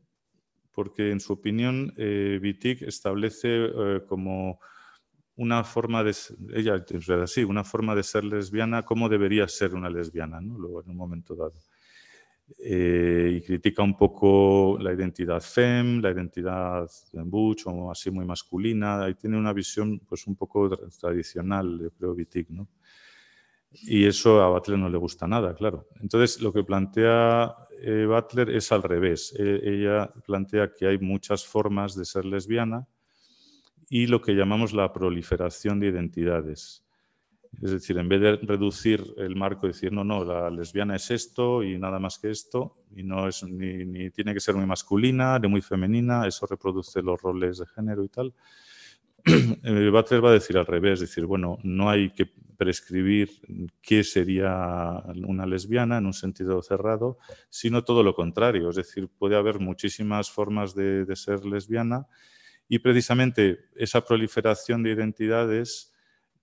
porque en su opinión eh, establece eh, como una forma de ella una forma de ser lesbiana, cómo debería ser una lesbiana, ¿no? Luego en un momento dado. Eh, y critica un poco la identidad fem, la identidad butch o así muy masculina. Ahí tiene una visión pues un poco tradicional, yo creo, Wittig, ¿no? Y eso a Butler no le gusta nada, claro. Entonces, lo que plantea eh, Butler es al revés. E, ella plantea que hay muchas formas de ser lesbiana y lo que llamamos la proliferación de identidades. Es decir, en vez de reducir el marco y decir, no, no, la lesbiana es esto y nada más que esto, y no es ni, tiene que ser muy masculina ni muy femenina, eso reproduce los roles de género y tal. <clears throat> Eh, Butler va a decir al revés, decir, bueno, no hay que prescribir qué sería una lesbiana en un sentido cerrado, sino todo lo contrario, es decir, puede haber muchísimas formas de ser lesbiana y precisamente esa proliferación de identidades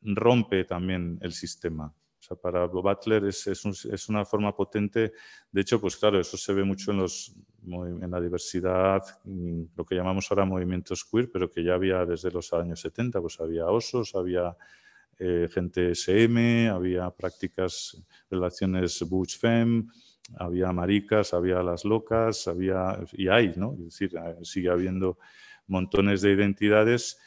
rompe también el sistema. O sea, para Butler es, es, una forma potente. De hecho, pues claro, eso se ve mucho en, los, en la diversidad, lo que llamamos ahora movimientos queer, pero que ya había desde los años 70. Pues había osos, había eh, gente SM, había prácticas, relaciones butch-femme, había maricas, había las locas, había, y hay, ¿no? Es decir, sigue habiendo montones de identidades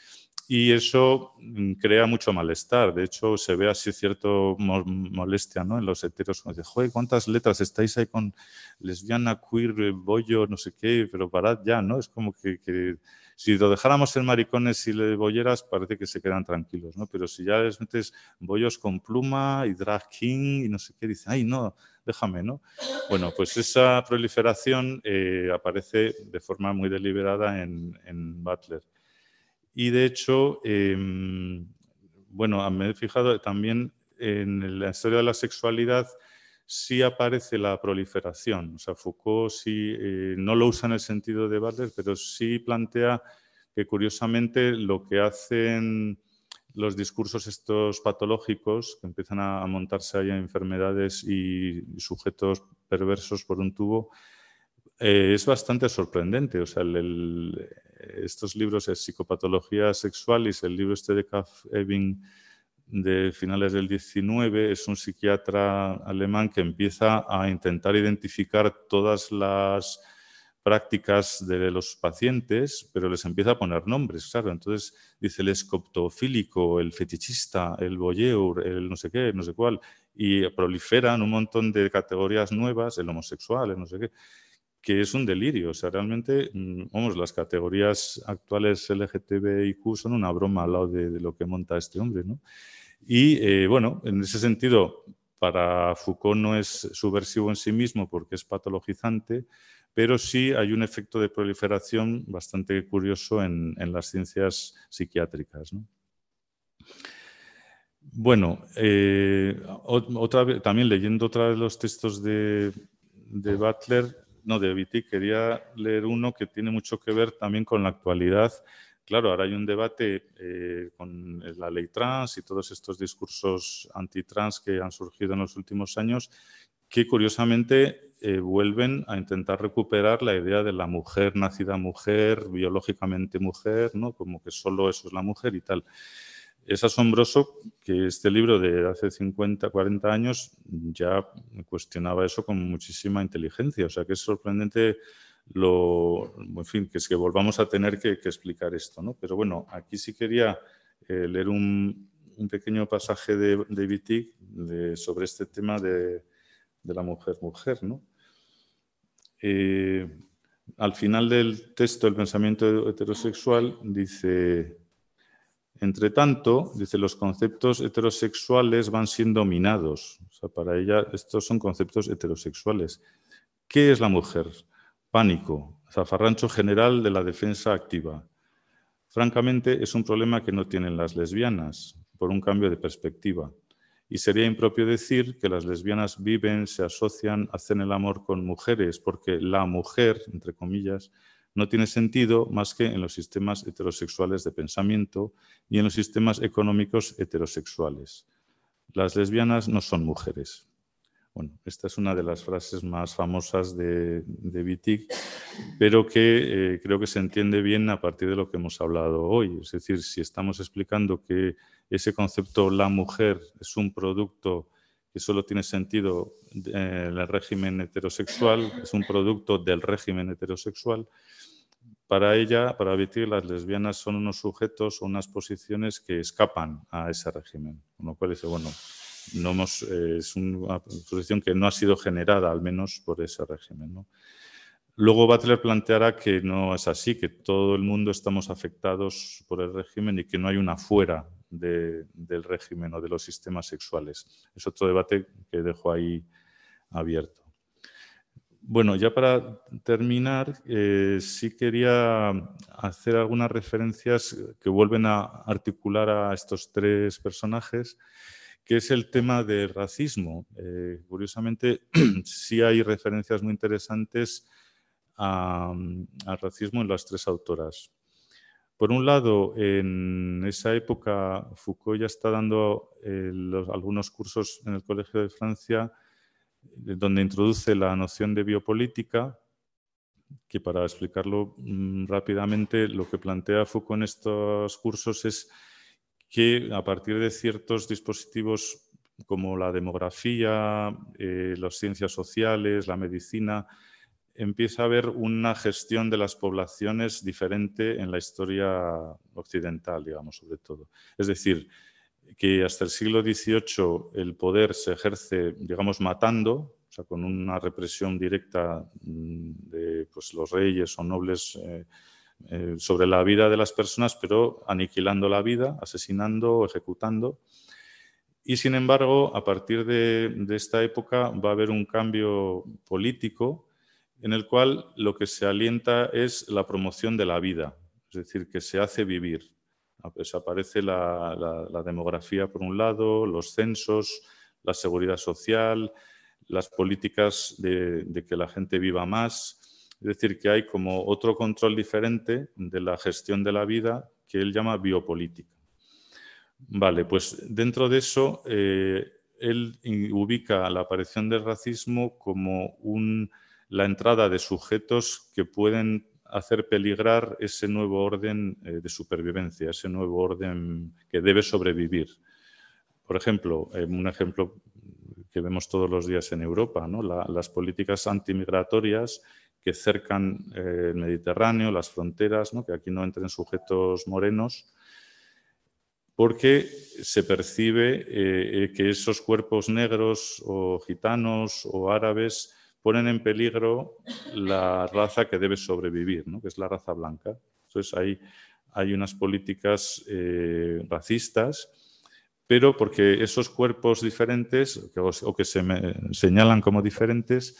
y eso mm, crea mucho malestar. De hecho, se ve así cierto molestia ¿no? en los heteros. Dice, joder, ¿cuántas letras estáis ahí con lesbiana, queer, bollo, no sé qué? Pero parad ya, ¿no? Es como que, si lo dejáramos en maricones y bolleras, parece que se quedan tranquilos, ¿no? Pero si ya les metes bollos con pluma y drag king y no sé qué, dicen, ay, no, déjame, ¿no? Bueno, pues esa proliferación eh, aparece de forma muy deliberada en, en Butler. Y de hecho, em, bueno, me he fijado también en la historia de la sexualidad sí aparece la proliferación. O sea, Foucault sí eh, no lo usa en el sentido de Butler, pero sí plantea que curiosamente lo que hacen los discursos estos patológicos que empiezan a, montarse ahí enfermedades y sujetos perversos por un tubo, eh, es bastante sorprendente. O sea, estos libros de psicopatología sexual y el libro este de Kaff Ebing de finales del 19 es un psiquiatra alemán que empieza a intentar identificar todas las prácticas de los pacientes, pero les empieza a poner nombres, claro. Entonces dice el escoptofílico, el fetichista, el voyeur, el no sé qué, no sé cuál, y proliferan un montón de categorías nuevas, el homosexual, el no sé qué que es un delirio. O sea, realmente, mm, vamos, las categorías actuales LGTBIQ son una broma al lado de, lo que monta este hombre, ¿no? Y eh, bueno, en ese sentido, para Foucault no es subversivo en sí mismo porque es patologizante, pero sí hay un efecto de proliferación bastante curioso en, las ciencias psiquiátricas. Bueno, eh, otra también leyendo otra de los textos de Butler, no, de Viti, quería leer uno que tiene mucho que ver también con la actualidad. Claro, ahora hay un debate eh, con la ley trans y todos estos discursos antitrans que han surgido en los últimos años que curiosamente eh, vuelven a intentar recuperar la idea de la mujer nacida mujer, biológicamente mujer, ¿no? como que solo eso es la mujer y tal es asombroso que este libro de hace 50, 40 años ya cuestionaba eso con muchísima inteligencia. O sea que es sorprendente lo, en fin, que es que volvamos a tener que, explicar esto. ¿no? Pero bueno, aquí sí quería eh, leer un, pequeño pasaje de, de Wittig sobre este tema de, la mujer-mujer. ¿no? Eh, al final del texto, el pensamiento heterosexual dice entre tanto, dice, los conceptos heterosexuales van siendo minados. O sea, para ella estos son conceptos heterosexuales. ¿Qué es la mujer? Pánico, zafarrancho general de la defensa activa. Francamente, es un problema que no tienen las lesbianas, por un cambio de perspectiva. Y sería impropio decir que las lesbianas viven, se asocian, hacen el amor con mujeres, porque la mujer, entre comillas, no tiene sentido más que en los sistemas heterosexuales de pensamiento y en los sistemas económicos heterosexuales. Las lesbianas no son mujeres. Bueno, esta es una de las frases más famosas de, de pero que eh, creo que se entiende bien a partir de lo que hemos hablado hoy. Es decir, si estamos explicando que ese concepto la mujer es un producto que solo tiene sentido en el régimen heterosexual, es un producto del régimen heterosexual, para ella, para Wittig, las lesbianas son unos sujetos o unas posiciones que escapan a ese régimen. Con lo cual dice, bueno, no eh, es una posición que no ha sido generada, al menos por ese régimen. Luego Butler planteará que no es así, que todo el mundo estamos afectados por el régimen y que no hay una fuera del régimen o de los sistemas sexuales. Es otro debate que dejo ahí abierto. Bueno, ya para terminar, eh, sí quería hacer algunas referencias que vuelven a articular a estos tres personajes que es el tema del racismo. Eh, curiosamente, <clears throat> sí hay referencias muy interesantes al racismo en las tres autoras. Por un lado, en esa época, Foucault ya está dando eh, algunos cursos en el Colegio de Francia eh, donde introduce la noción de biopolítica, que para explicarlo mm, rápidamente, lo que plantea Foucault en estos cursos es que a partir de ciertos dispositivos como la demografía, eh, las ciencias sociales, la medicina, empieza a haber una gestión de las poblaciones diferente en la historia occidental, digamos, sobre todo. Es decir, que hasta el siglo XVIII el poder se ejerce, digamos, matando, o sea, con una represión directa mm, de pues, los reyes o nobles eh, eh, sobre la vida de las personas, pero aniquilando la vida, asesinando ejecutando. Y sin embargo, a partir de, esta época va a haber un cambio político en el cual lo que se alienta es la promoción de la vida, es decir, que se hace vivir. Desaparece la, demografía por un lado, los censos, la seguridad social, las políticas de que la gente viva más, es decir, que hay como otro control diferente de la gestión de la vida que él llama biopolítica. Vale, pues dentro de eso, eh, él ubica la aparición del racismo como la entrada de sujetos que pueden hacer peligrar ese nuevo orden eh, de supervivencia, ese nuevo orden que debe sobrevivir. Por ejemplo, eh, un ejemplo que vemos todos los días en Europa, ¿no? las políticas antimigratorias que cercan eh, el Mediterráneo, las fronteras, que aquí no entren sujetos morenos, porque se percibe que esos cuerpos negros o gitanos o árabes ponen en peligro la raza que debe sobrevivir, que es la raza blanca. Entonces hay, hay unas políticas racistas, pero porque esos cuerpos diferentes o que se señalan como diferentes,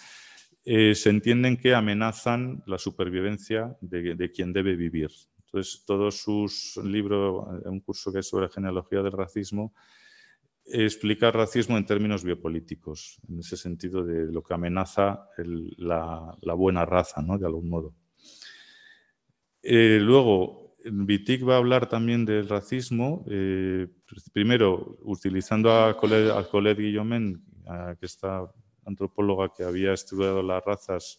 eh, se entienden que amenazan la supervivencia de, quien debe vivir. Entonces, todos sus libros, eh, un curso que es sobre genealogía del racismo, explica el racismo en términos biopolíticos, en ese sentido de lo que amenaza la, buena raza, ¿no? de algún modo. Eh, luego, Wittig va a hablar también del racismo, primero utilizando a Colette, Guillaumin, que está antropóloga que había estudiado las razas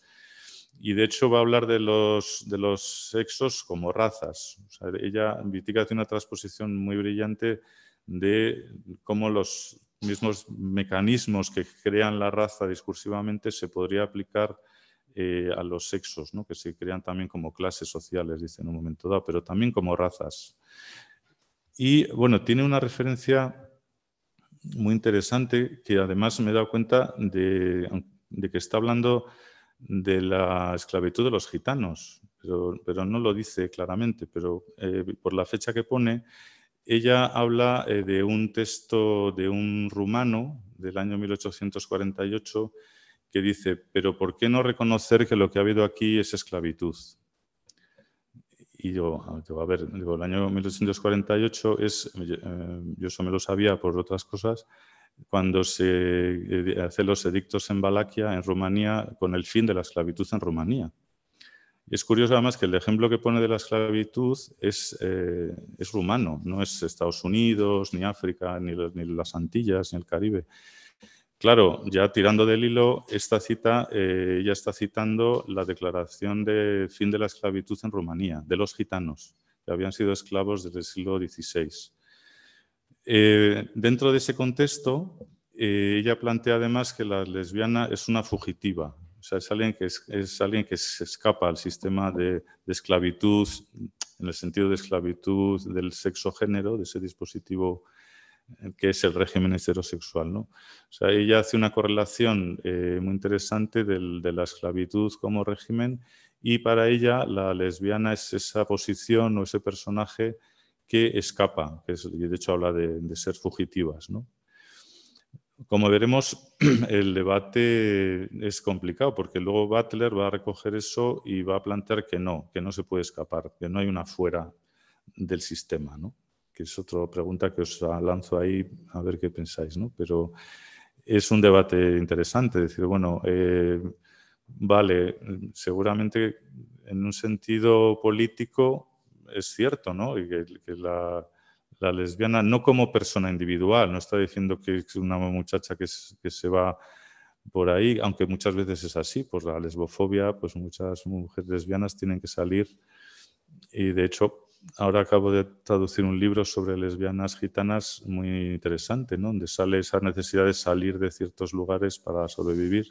y de hecho va a hablar de los, sexos como razas. ella, Vitica hace una transposición muy brillante de cómo los mismos mecanismos que crean la raza discursivamente se podría aplicar eh, a los sexos, ¿no? que se crean también como clases sociales, dice en un momento dado, pero también como razas. Y bueno, tiene una referencia muy interesante que además me he dado cuenta de, que está hablando de la esclavitud de los gitanos, pero, no lo dice claramente, pero eh, por la fecha que pone, ella habla eh, de un texto de un rumano del año 1848 que dice, pero ¿por qué no reconocer que lo que ha habido aquí es esclavitud? Y yo, a ver, digo, el año 1848 es, eh, yo eso me lo sabía por otras cosas, cuando se eh, hacen los edictos en Valaquia, en Rumanía, con el fin de la esclavitud en Rumanía. Es curioso además que el ejemplo que pone de la esclavitud es, eh, rumano, no es Estados Unidos, ni África, ni, las Antillas, ni el Caribe. Claro, ya tirando del hilo, esta cita eh, ya está citando la declaración de fin de la esclavitud en Rumanía, de los gitanos, que habían sido esclavos desde el siglo XVI. Eh, dentro de ese contexto, eh, ella plantea además que la lesbiana es una fugitiva, sea, es alguien que, es, alguien que se escapa al sistema de, esclavitud, en el sentido de esclavitud del sexo-género, de ese dispositivo eh, que es el régimen heterosexual. ¿no? O sea, ella hace una correlación eh, muy interesante de la esclavitud como régimen y para ella la lesbiana es esa posición o ese personaje que escapa, que de hecho habla de, de ser fugitivas. ¿no? Como veremos, <clears throat> el debate es complicado porque luego Butler va a recoger eso y va a plantear que no, que no se puede escapar, que no hay una fuera del sistema, ¿no? que es otra pregunta que os lanzo ahí a ver qué pensáis. ¿no? Pero es un debate interesante, decir, bueno, eh, vale, seguramente en un sentido político es cierto, ¿no? Que la, la lesbiana no como persona individual, no está diciendo que es una muchacha que, se va por ahí, aunque muchas veces es así, por la lesbofobia, pues muchas mujeres lesbianas tienen que salir y de hecho ahora acabo de traducir un libro sobre lesbianas gitanas muy interesante, ¿no? donde sale esa necesidad de salir de ciertos lugares para sobrevivir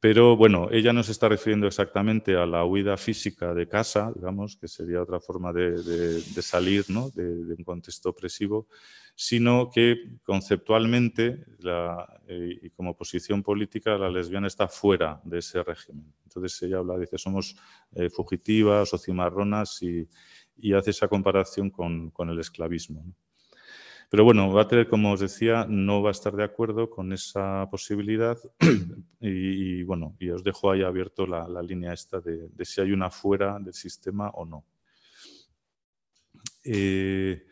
pero bueno, ella no se está refiriendo exactamente a la huida física de casa, digamos, que sería otra forma de, salir de, un contexto opresivo, sino que conceptualmente eh, y como posición política la lesbiana está fuera de ese régimen. Entonces ella habla, dice, somos eh, fugitivas o cimarronas y, hace esa comparación con el esclavismo. Pero bueno, Butler, como os decía, no va a estar de acuerdo con esa posibilidad <clears throat> y, bueno, y os dejo ahí abierto la, línea esta de, si hay una fuera del sistema o no. Eh,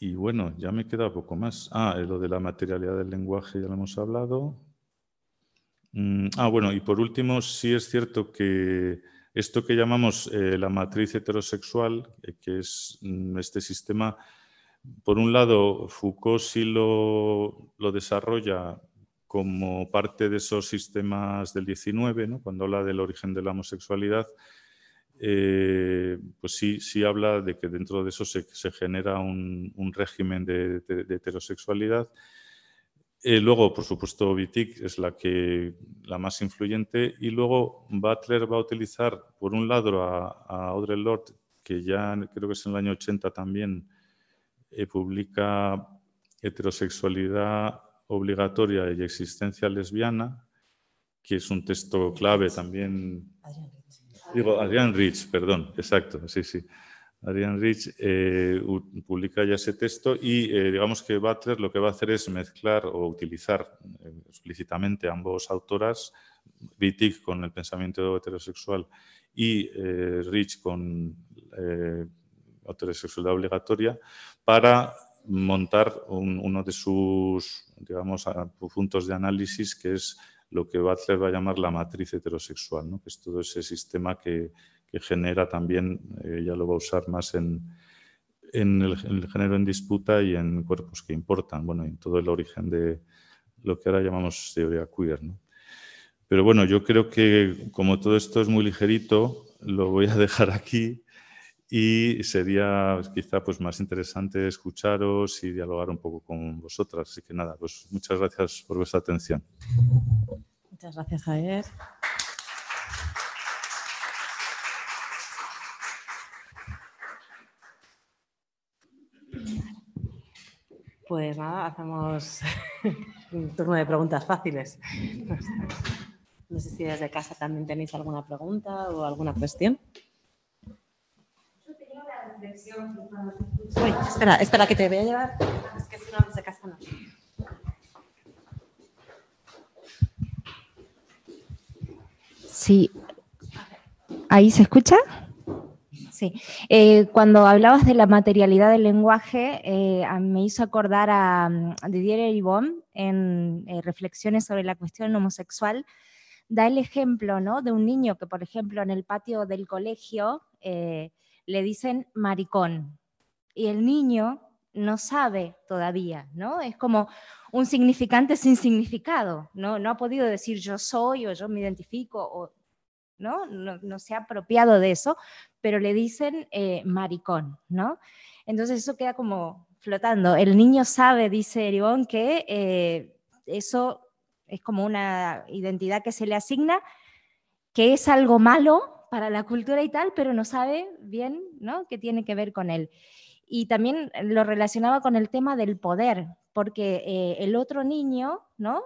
y bueno, ya me queda poco más. Ah, lo de la materialidad del lenguaje ya lo hemos hablado. Mm, ah, bueno, y por último, sí es cierto que esto que llamamos eh, la matriz heterosexual, eh, que es mm, este sistema por un lado, Foucault sí lo, desarrolla como parte de esos sistemas del 19, cuando habla del origen de la homosexualidad, eh, pues sí, sí habla de que dentro de eso se, genera un, régimen de, heterosexualidad. Eh, luego, por supuesto, Wittig es la, que, la más influyente y luego Butler va a utilizar, por un lado, a, a Audre Lorde, que ya creo que es en el año 80 también eh, publica Heterosexualidad obligatoria y existencia lesbiana, que es un texto clave también. Digo, Adrián Rich, perdón, exacto, sí, sí. Adrián Rich eh, publica ya ese texto y eh, digamos que Butler lo que va a hacer es mezclar o utilizar explícitamente ambos autoras, Wittig con el pensamiento heterosexual y Rich con heterosexualidad obligatoria, para montar uno de sus digamos, puntos de análisis, que es lo que Butler va a llamar la matriz heterosexual, ¿no? que es todo ese sistema que, genera también, eh, ya lo va a usar más en, en, el, género en disputa y en cuerpos que importan, bueno, en todo el origen de lo que ahora llamamos teoría queer. ¿no? Pero bueno, yo creo que como todo esto es muy ligerito, lo voy a <laughs> dejar aquí y sería quizá pues, más interesante escucharos y dialogar un poco con vosotras. Así que nada, pues muchas gracias por vuestra atención. Muchas gracias, Javier. Pues nada, hacemos <laughs> un turno de preguntas fáciles. No sé si desde casa también tenéis alguna pregunta o alguna cuestión. Espera, espera, que te voy a llevar. Es que si no, desde casa. Sí. ¿Ahí se escucha? Sí. Eh, cuando hablabas de la materialidad del lenguaje, eh, me hizo acordar a, a Didier Eribon en eh, Reflexiones sobre la cuestión homosexual. Da el ejemplo ¿no? de un niño que, por ejemplo, en el patio del colegio le dicen maricón. Y el niño no sabe todavía, ¿no? Es como un significante sin significado, ¿no? No ha podido decir yo soy o yo me identifico, ¿no? No, se ha apropiado de eso, pero le dicen eh, maricón, ¿no? Entonces eso queda como flotando. El niño sabe, dice Eribón, que eh, eso es como una identidad que se le asigna, que es algo malo para la cultura y tal, pero no sabe bien ¿no? qué tiene que ver con él. Y también lo relacionaba con el tema del poder, porque eh, el otro niño ¿no?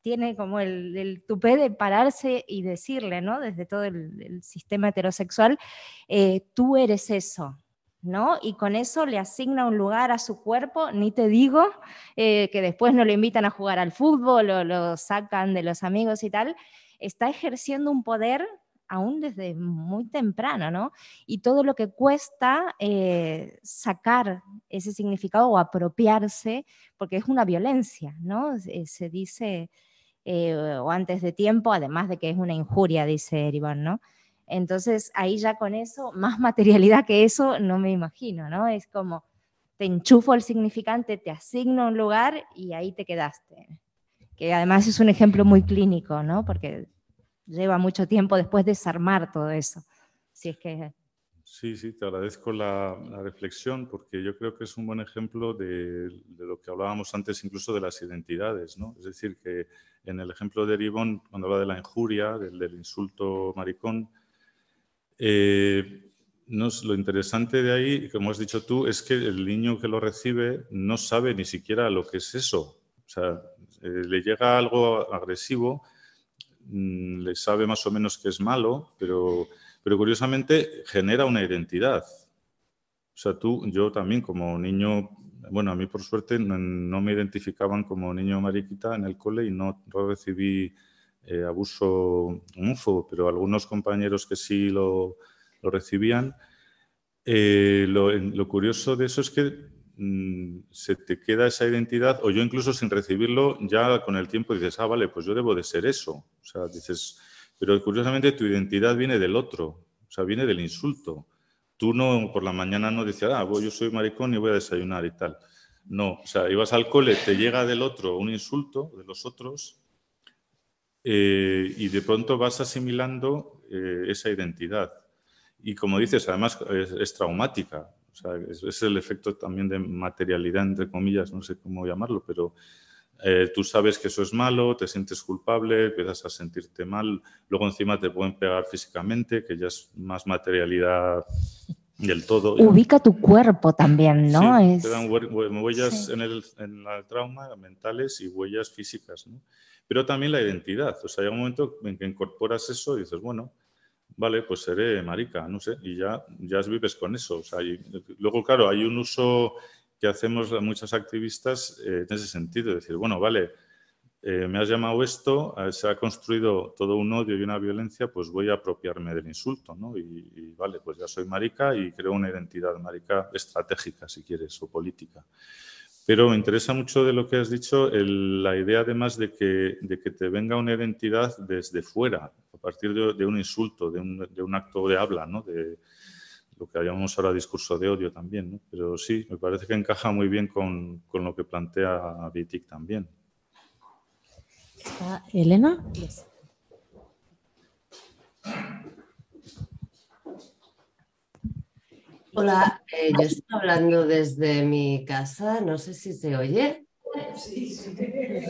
tiene como el, el, tupé de pararse y decirle, ¿no? desde todo el, sistema heterosexual, eh, tú eres eso, ¿no? Y con eso le asigna un lugar a su cuerpo, ni te digo eh, que después no lo invitan a jugar al fútbol o lo sacan de los amigos y tal, está ejerciendo un poder aún desde muy temprano, ¿no? Y todo lo que cuesta eh, sacar ese significado o apropiarse, porque es una violencia, ¿no? Se dice, eh, o antes de tiempo, además de que es una injuria, dice Eribon, ¿no? Entonces, ahí ya con eso, más <laughs> materialidad que eso, no me imagino, ¿no? Es como, te enchufo el significante, te asigno un lugar y ahí te quedaste. Que además es un ejemplo muy clínico, ¿no? Porque lleva mucho tiempo después desarmar todo eso. Si es que... Sí, sí, te agradezco la, reflexión porque yo creo que es un buen ejemplo de, lo que hablábamos antes incluso de las identidades, ¿no? Es decir, que en el ejemplo de Ribón, cuando habla de la injuria, del insulto maricón, eh, lo interesante de ahí, como has dicho tú, es que el niño que lo recibe no sabe ni siquiera lo que es eso. O sea, eh, le llega algo agresivo, le sabe más o menos que es malo, pero, pero curiosamente genera una identidad. O sea, tú, yo también como niño, bueno, a mí por suerte no, me identificaban como niño mariquita en el cole y no recibí eh, abuso homófobo, pero algunos compañeros que sí lo, recibían. Eh, lo, curioso de eso es que mm, se te queda esa identidad, o yo incluso sin recibirlo, ya con el tiempo dices, ah, vale, pues yo debo de ser eso. O sea, dices, pero curiosamente tu identidad viene del otro, o sea, viene del insulto. Tú no, por la mañana no dices, ah, yo soy maricón y voy a desayunar y tal. No, o sea, ibas al cole, te llega del otro un insulto, de los otros, eh, y de pronto vas asimilando eh, esa identidad. Y como dices, además es, traumática. O sea, es, el efecto también de materialidad, entre comillas, no sé cómo llamarlo, pero eh, tú sabes que eso es malo, te sientes culpable, empiezas a sentirte mal, luego encima te pueden pegar físicamente, que ya es más materialidad del todo. Ubica tu cuerpo también, ¿no? Sí, Te dan huellas en, el, en la trauma mentales y huellas físicas, ¿no? pero también la identidad. O sea, hay un momento en que incorporas eso y dices, bueno, vale, pues seré marica, no sé, y ya, ya vives con eso. O sea, luego, claro, hay un uso que hacemos muchas activistas eh, en ese sentido, decir, bueno, vale, eh, me has llamado esto, eh, se ha construido todo un odio y una violencia, pues voy a apropiarme del insulto, ¿no? Y, vale, pues ya soy marica y creo una identidad marica estratégica, si quieres, o política. Pero me interesa mucho de lo que has dicho, la idea además de que, de que te venga una identidad desde fuera, a partir de, un insulto, de un, de un, acto de habla, ¿no? de lo que llamamos ahora discurso de odio también. ¿no? Pero sí, me parece que encaja muy bien con, con lo que plantea Vitic también. Elena. Hola, eh, yo estoy hablando desde mi casa, no sé si se oye. Sí, sí.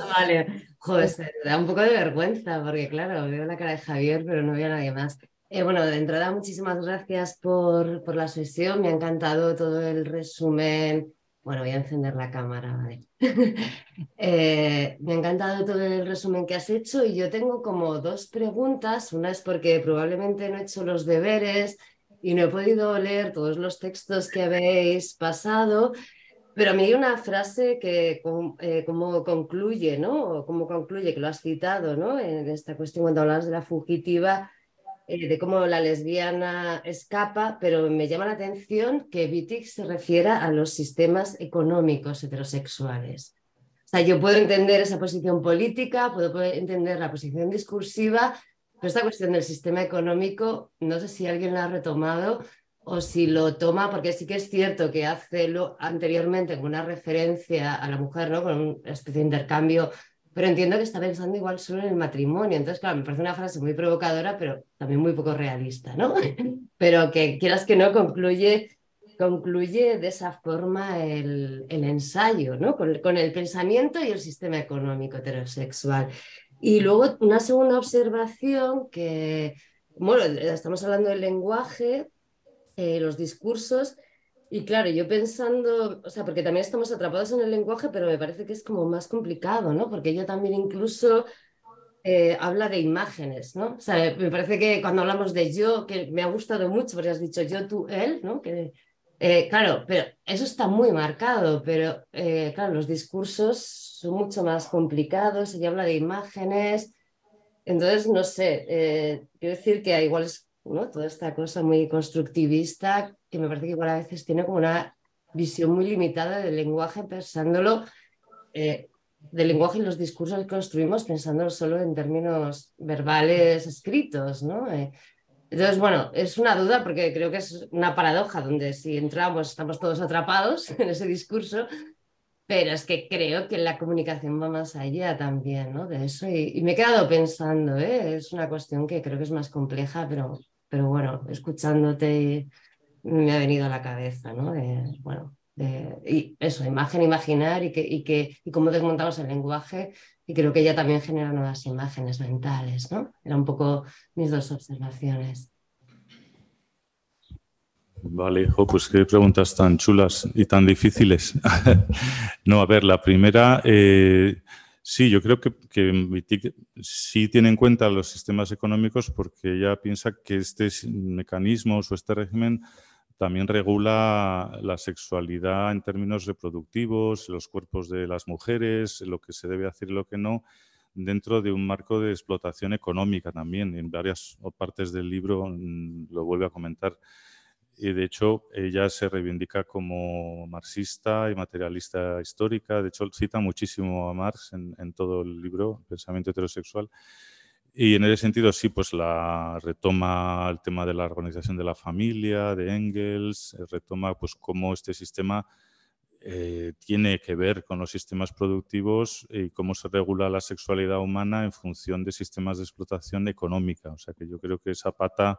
Ah, vale, joder, da un poco de vergüenza porque claro, veo la cara de Javier, pero no veo a nadie más. Eh, bueno, de entrada, muchísimas gracias por, por, la sesión, me ha encantado todo el resumen. Bueno, voy a encender la cámara, vale. <laughs> Eh, me ha encantado todo el resumen que has hecho y yo tengo como dos preguntas. Una es porque probablemente no he hecho los deberes y no he podido leer todos los textos que habéis pasado, pero a mí hay una frase que eh, como concluye, ¿no? Como concluye, que lo has citado, ¿no? En esta cuestión cuando hablas de la fugitiva, eh, de cómo la lesbiana escapa, pero me llama la atención que Wittig se refiera a los sistemas económicos heterosexuales. O sea, yo puedo entender esa posición política, puedo entender la posición discursiva, pero esta cuestión del sistema económico, no sé si alguien la ha retomado, o si lo toma, porque sí que es cierto que hace lo, anteriormente una referencia a la mujer, ¿no? Con una especie de intercambio, pero entiendo que está pensando igual solo en el matrimonio. Entonces, claro, me parece una frase muy provocadora, pero también muy poco realista, ¿no? <laughs> Pero que quieras que no, concluye, concluye de esa forma el, el ensayo, ¿no? Con, con el pensamiento y el sistema económico heterosexual. Y luego una segunda observación que, bueno, estamos hablando del lenguaje, eh, los discursos. Y claro, yo pensando, o sea, porque también estamos atrapados en el lenguaje, pero me parece que es como más complicado, ¿no? Porque ella también incluso eh, habla de imágenes, ¿no? O sea, me parece que cuando hablamos de yo, que me ha gustado mucho, porque has dicho yo, tú, él, ¿no? Que, eh, claro, pero eso está muy marcado, pero claro, los discursos son mucho más complicados, ella habla de imágenes, entonces, no sé, quiero decir que igual es Toda esta cosa muy constructivista que me parece que igual a veces tiene como una visión muy limitada del lenguaje, pensándolo, eh, del lenguaje y los discursos que construimos, pensándolo solo en términos verbales escritos, ¿no? Entonces, bueno, es una duda porque creo que es una paradoja donde si entramos estamos todos atrapados <laughs> en ese discurso, pero es que creo que la comunicación va más allá también, ¿no? De eso y, me he quedado pensando, ¿eh? es una cuestión que creo que es más compleja, pero pero bueno, escuchándote me ha venido a la cabeza, ¿no? bueno, y eso, imagen, imaginar y, que, y, que, y cómo desmontamos el lenguaje y creo que ella también genera nuevas imágenes mentales, ¿no? Eran un poco mis dos observaciones. Vale, hijo, pues qué preguntas tan chulas y tan difíciles. <laughs> no, a ver, la primera, eh, Sí, yo creo que, que sí tiene en cuenta los sistemas económicos porque ella piensa que este mecanismo o este régimen también regula la sexualidad en términos reproductivos, los cuerpos de las mujeres, lo que se debe hacer y lo que no, dentro de un marco de explotación económica también. En varias partes del libro mm, lo vuelve a comentar y de hecho ella se reivindica como marxista y materialista histórica. De hecho, cita muchísimo a Marx en, todo el libro, Pensamiento heterosexual. Y en ese sentido, sí, pues la retoma el tema de la organización de la familia, de Engels, eh, retoma pues cómo este sistema eh, tiene que ver con los sistemas productivos y cómo se regula la sexualidad humana en función de sistemas de explotación económica. O sea que yo creo que esa pata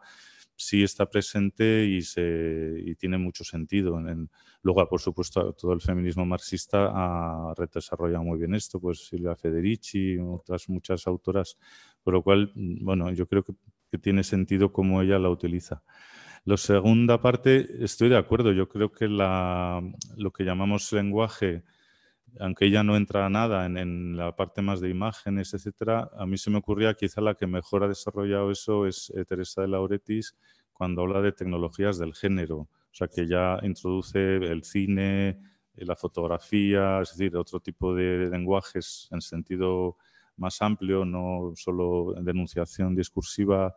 sí está presente y, se, y tiene mucho sentido. En, luego, por supuesto, todo el feminismo marxista ha desarrollado muy bien esto, pues Silvia Federici, otras muchas autoras, por lo cual, bueno, yo creo que, que tiene sentido cómo ella la utiliza. La segunda parte, estoy de acuerdo, yo creo que la, lo que llamamos lenguaje aunque ella no entra nada en, la parte más de imágenes, etcétera, a mí se me ocurría quizá la que mejor ha desarrollado eso es eh, Teresa de Lauretis cuando habla de tecnologías del género, o sea que ya introduce el cine, eh, la fotografía, es decir, otro tipo de lenguajes en sentido más amplio, no solo denunciación discursiva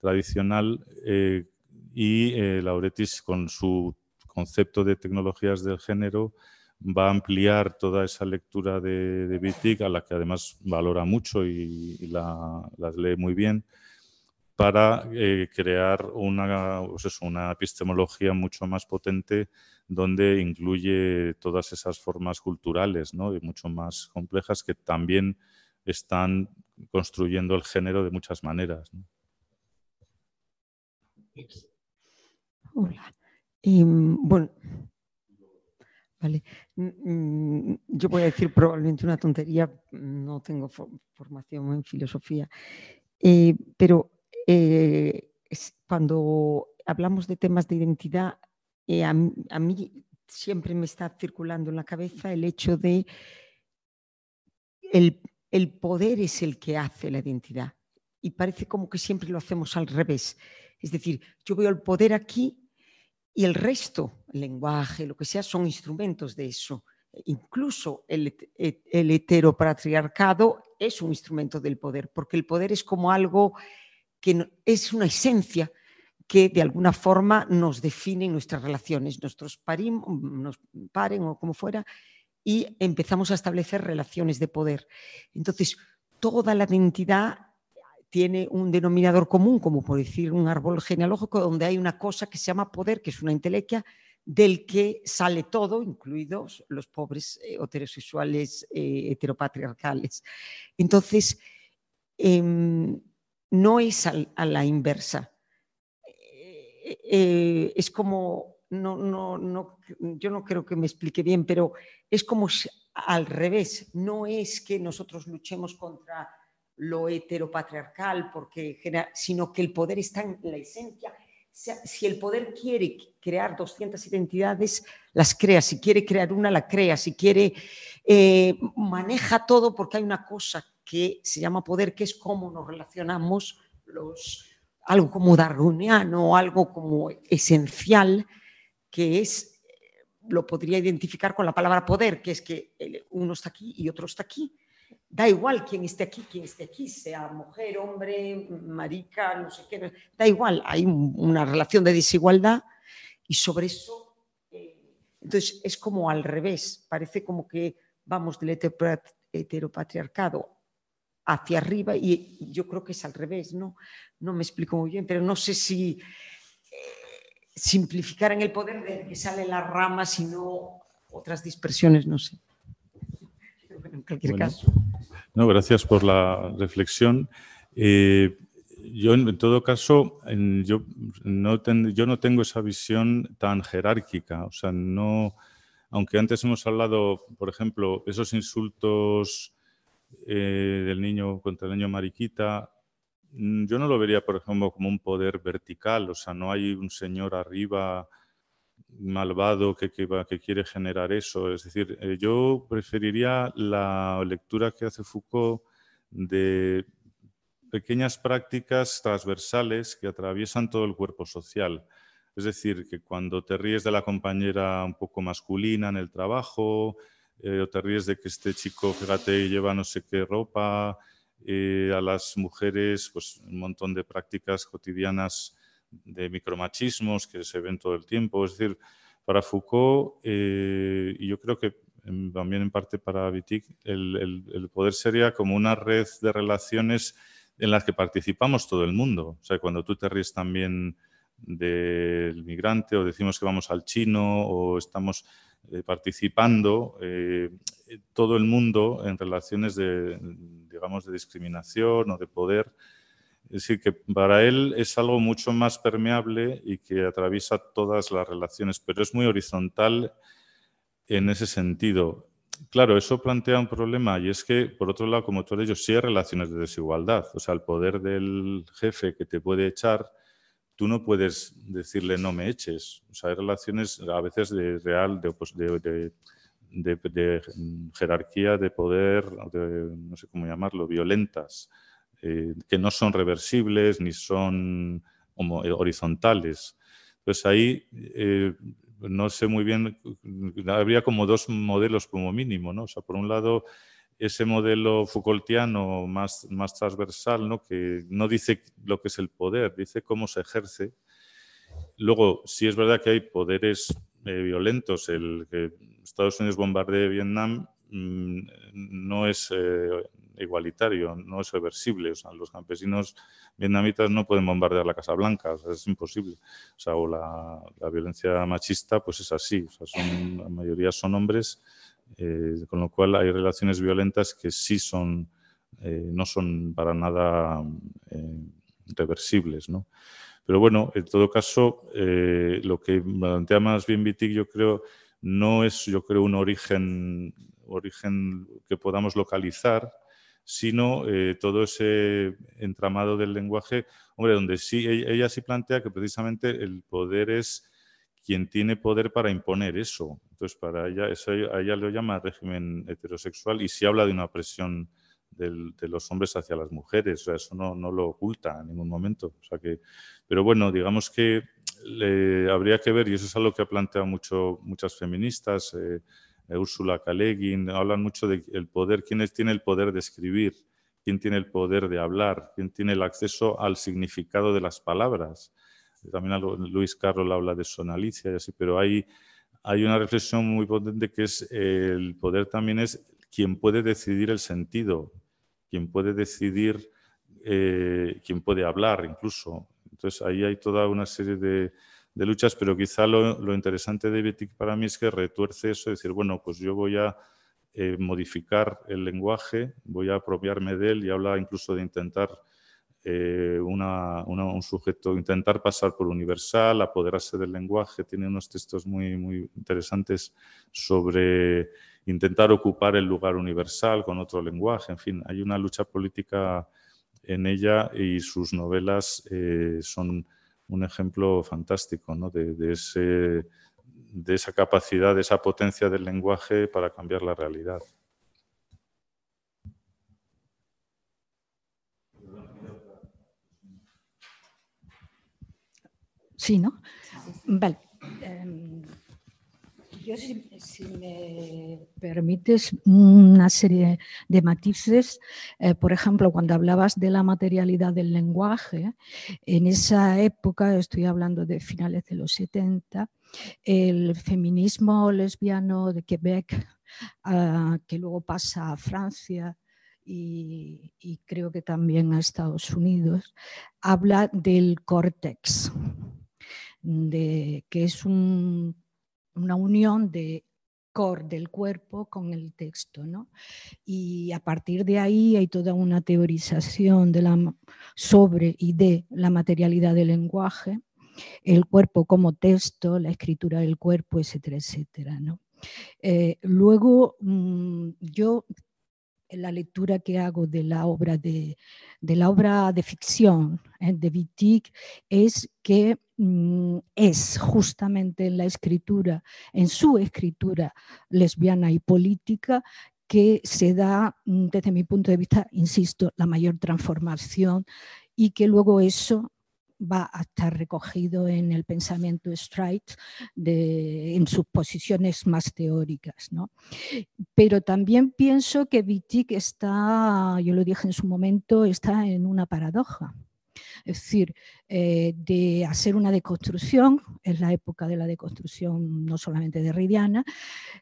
tradicional, eh, y Lauretis con su concepto de tecnologías del género va a ampliar toda esa lectura de, de a la que además valora mucho y, la, las lee muy bien, para eh, crear una, pues una epistemología mucho más potente donde incluye todas esas formas culturales ¿no? y mucho más complejas que también están construyendo el género de muchas maneras. Hola. Em, bueno, Vale. Mm, yo voy a decir probablemente una tontería, no tengo formación en filosofía, eh, pero eh, cuando hablamos de temas de identidad, eh, a, mí siempre me está circulando en la cabeza el hecho de el, el poder es el que hace la identidad y parece como que siempre lo hacemos al revés. Es decir, yo veo el poder aquí y el resto, el lenguaje, lo que sea, son instrumentos de eso. Incluso el, el heteropatriarcado es un instrumento del poder, porque el poder es como algo que es una esencia que de alguna forma nos define nuestras relaciones, nuestros parim, nos paren o como fuera, y empezamos a establecer relaciones de poder. Entonces, toda la identidad tiene un denominador común, como por decir un árbol genealógico, donde hay una cosa que se llama poder, que es una intelequia, del que sale todo, incluidos los pobres eh, heterosexuales eh, heteropatriarcales. Entonces, em, no es a la inversa. Eh, es como, no, no, no, yo no creo que me explique bien, pero es como al revés. No es que nosotros luchemos contra lo heteropatriarcal, porque, sino que el poder está en la esencia si el poder quiere crear 200 identidades, las crea. Si quiere crear una, la crea. Si quiere, eh, maneja todo porque hay una cosa que se llama poder, que es cómo nos relacionamos los, algo como darwiniano, algo como esencial, que es, lo podría identificar con la palabra poder, que es que uno está aquí y otro está aquí da igual quién esté aquí, quién esté aquí, sea mujer, hombre, marica, no sé qué, da igual, hay una relación de desigualdad y sobre eso, eh, entonces es como al revés, parece como que vamos del heteropatriarcado hacia arriba y yo creo que es al revés, ¿no? No me explico muy bien, pero no sé si simplificar en el poder de que sale la rama, sino otras dispersiones, no sé. <laughs> en cualquier caso. No, gracias por la reflexión. Eh, yo, en todo caso, yo, no yo no tengo esa visión tan jerárquica. O sea, no, aunque antes hemos hablado, por ejemplo, esos insultos eh, del niño contra el niño mariquita, yo no lo vería, por ejemplo, como un poder vertical. O sea, no hay un señor arriba malvado que, que, quiere generar eso. Es decir, eh, yo preferiría la lectura que hace Foucault de pequeñas prácticas transversales que atraviesan todo el cuerpo social. Es decir, que cuando te ríes de la compañera un poco masculina en el trabajo, eh, o te ríes de que este chico, fíjate, lleva no sé qué ropa, eh, a las mujeres, pues un montón de prácticas cotidianas de micromachismos que se ven todo el tiempo. Es decir, para Foucault, eh, y yo creo que también en parte para Wittig, el, poder sería como una red de relaciones en las que participamos todo el mundo. O sea, cuando tú te ríes también del migrante o decimos que vamos al chino o estamos eh, participando todo el mundo en relaciones de, digamos, de discriminación o de poder es decir, que para él es algo mucho más permeable y que atraviesa todas las relaciones, pero es muy horizontal en ese sentido. Claro, eso plantea un problema y es que, por otro lado, como tú has dicho, sí hay relaciones de desigualdad. O sea, el poder del jefe que te puede echar, tú no puedes decirle no me eches. O sea, hay relaciones a veces de real, de, de, de, de jerarquía, de poder, no sé cómo llamarlo, violentas. Eh, que no son reversibles ni son eh, horizontales. Entonces ahí eh, no sé muy bien, habría como dos modelos como mínimo, ¿no? O sea, por un lado ese modelo Foucaultiano más, más transversal, ¿no? que no dice lo que es el poder, dice cómo se ejerce. Luego, sí es verdad que hay poderes violentos, el que Estados Unidos bombardee Vietnam mm, no es igualitario, no es reversible. O sea, los campesinos vietnamitas no pueden bombardear la Casa Blanca, es imposible. O la, violencia machista, pues es así. Son, la mayoría son hombres, eh, con lo cual hay relaciones violentas que sí son, eh, no son para nada eh, reversibles, ¿no? Pero bueno, en todo caso, lo que plantea más bien Wittig, yo creo, no es, yo creo, un origen, origen que podamos localizar, sino eh, todo ese entramado del lenguaje, hombre, donde sí, e-, ella, sí plantea que precisamente el poder es quien tiene poder para imponer eso. Entonces, para ella, eso a ella lo llama régimen heterosexual y sí habla de una presión de los hombres hacia las mujeres, o sea, eso no, no, lo oculta en ningún momento. O sea que, pero bueno, digamos que le, habría que ver, y eso es algo que ha planteado mucho, muchas feministas, eh, Úrsula K. hablan mucho del poder, quién tiene el poder de escribir, quién tiene el poder de hablar, quién tiene el acceso al significado de las palabras. También Luis Carroll habla de sonalicia y así, pero hay, hay una reflexión muy potente que es el poder también es quien puede decidir el sentido, quien puede decidir eh, quien puede hablar incluso. Entonces ahí hay toda una serie de, luchas, pero quizá lo, interesante de Betic para mí es que retuerce eso, decir, bueno, pues yo voy a eh, modificar el lenguaje, voy a apropiarme de él y habla incluso de intentar eh, un sujeto, intentar pasar por universal, apoderarse del lenguaje, tiene unos textos muy, muy interesantes sobre intentar ocupar el lugar universal con otro lenguaje, en fin, hay una lucha política en ella y sus novelas eh, son un ejemplo fantástico de, ese, de esa capacidad, de esa potencia del lenguaje para cambiar la realidad. Sí, ¿no? Vale. Si, me permites, una serie de matices. Eh, por ejemplo, cuando hablabas de la materialidad del lenguaje, en esa época, estoy hablando de finales de los 70, el feminismo lesbiano de Quebec, ah, que luego pasa a Francia, y, y, creo que también a Estados Unidos, habla del córtex, de, que es un una unión de core del cuerpo con el texto. ¿no? Y a partir de ahí hay toda una teorización de la, sobre y de la materialidad del lenguaje, el cuerpo como texto, la escritura del cuerpo, etcétera, etcétera. ¿no? Eh, luego, mm, yo la lectura que hago de la obra de, la obra de ficción ¿eh? de Wittig es que es justamente en la escritura, en su escritura lesbiana y política, que se da, mm, desde mi punto de vista, insisto, la mayor transformación y que luego eso va a estar recogido en el pensamiento Streit en sus posiciones más teóricas. ¿no? Pero también pienso que Wittig está, yo lo dije en su momento, está en una paradoja. Es decir, eh, de hacer una deconstrucción, es la época de la deconstrucción no solamente de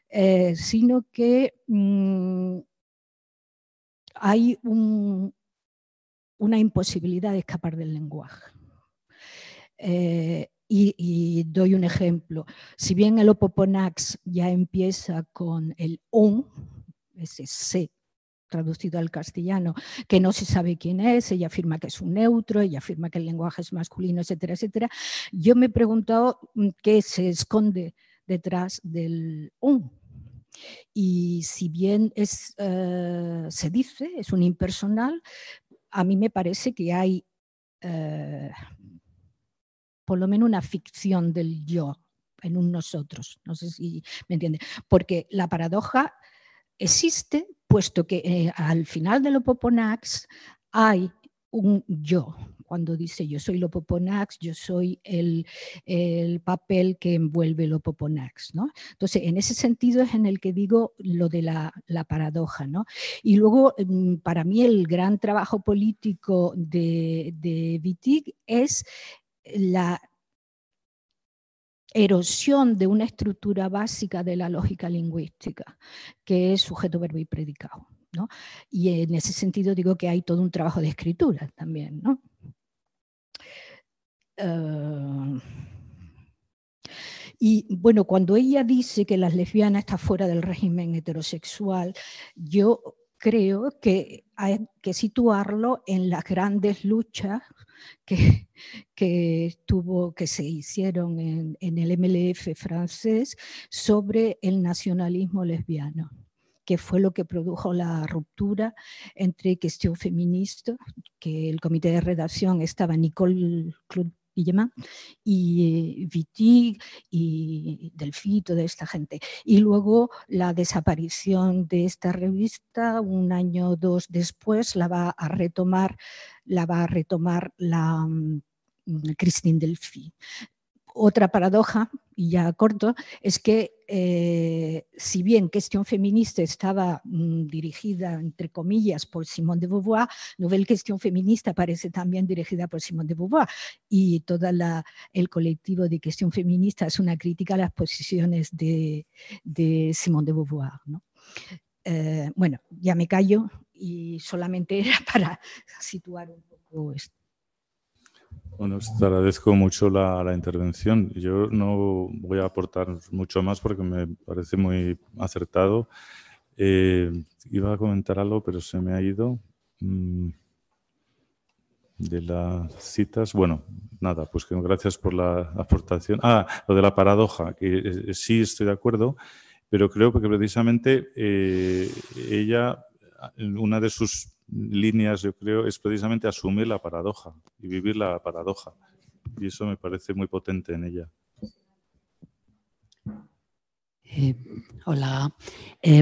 eh, sino que mm, hay una imposibilidad de escapar del lenguaje. Eh, y, doy un ejemplo. Si bien el Opoponax ya empieza con el on, ese C traducido al castellano, que no se sabe quién es, ella afirma que es un neutro, ella afirma que el lenguaje es masculino, etcétera, etcétera. Yo me he preguntado mm, qué se esconde detrás del on. Y si bien eh, se dice, es un impersonal, a mí me parece que hay eh, por lo menos una ficción del yo en un nosotros. No sé si me entiende. Porque la paradoja existe, puesto que eh, al final del Opoponax hay un yo. Cuando dice yo soy Lopoponax, yo soy el, papel que envuelve el Opoponax. ¿no? Entonces, en ese sentido es en el que digo lo de la, paradoja. ¿no? Y luego, mm, para mí, el gran trabajo político de, de Wittig es la erosión de una estructura básica de la lógica lingüística, que es sujeto, verbo y predicado. Y en ese sentido digo que hay todo un trabajo de escritura también. Eh, y bueno, cuando ella dice que las lesbianas están fuera del régimen heterosexual, yo creo que hay que situarlo en las grandes luchas que, que, tuvo, que se hicieron en, en el MLF francés sobre el nacionalismo lesbiano que fue lo que produjo la ruptura entre cuestión feminista, que el comité de redacción estaba Nicole y Viti y Delphi, toda esta gente. Y luego la desaparición de esta revista, un año o dos después, la va a retomar, la va a retomar la mm, Christine. Otra paradoja, y ya corto, es que eh, si bien Cuestión Feminista estaba mm, dirigida, entre comillas, por Simone de Beauvoir, Nouvelle Cuestión Feminista parece también dirigida por Simone de Beauvoir y todo el colectivo de Cuestión Feminista es una crítica a las posiciones de, de Simone de Beauvoir. Eh, bueno, ya me callo y solamente era <laughs> para situar un poco esto. Bueno, te agradezco mucho la, intervención. Yo no voy a aportar mucho más porque me parece muy acertado. Eh, iba a comentar algo, pero se me ha ido. Mm, de las citas, bueno, nada, pues que gracias por la aportación. Ah, lo de la paradoja, que eh, sí estoy de acuerdo, pero creo que precisamente eh, ella, una de sus líneas, yo creo, es precisamente asumir la paradoja y vivir la paradoja. Y eso me parece muy potente en ella. Eh, hola.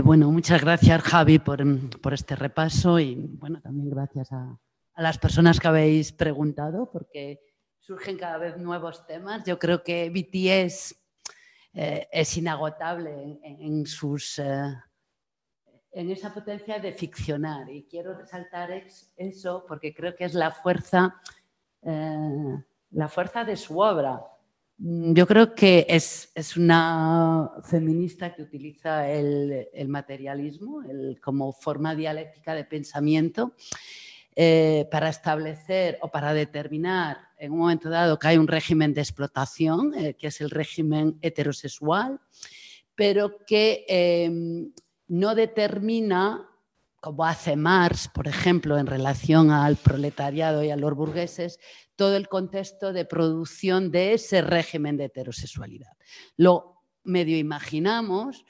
bueno, muchas gracias Javi por, por, este repaso y bueno, también gracias a, las personas que habéis preguntado, porque surgen cada vez nuevos temas. Yo creo que BTS eh, es inagotable en, sus, eh, en esa potencia de ficcionar. Y quiero resaltar eso porque creo que es la fuerza, eh, la fuerza de su obra. Yo creo que es, es una feminista que utiliza el, materialismo como forma dialéctica de pensamiento eh, para establecer o para determinar en un momento dado que hay un régimen de explotación, eh, que es el régimen heterosexual, pero que em, no determina, como hace Marx, por ejemplo, en relación al proletariado y a los burgueses, todo el contexto de producción de ese régimen de heterosexualidad. Lo medio imaginamos,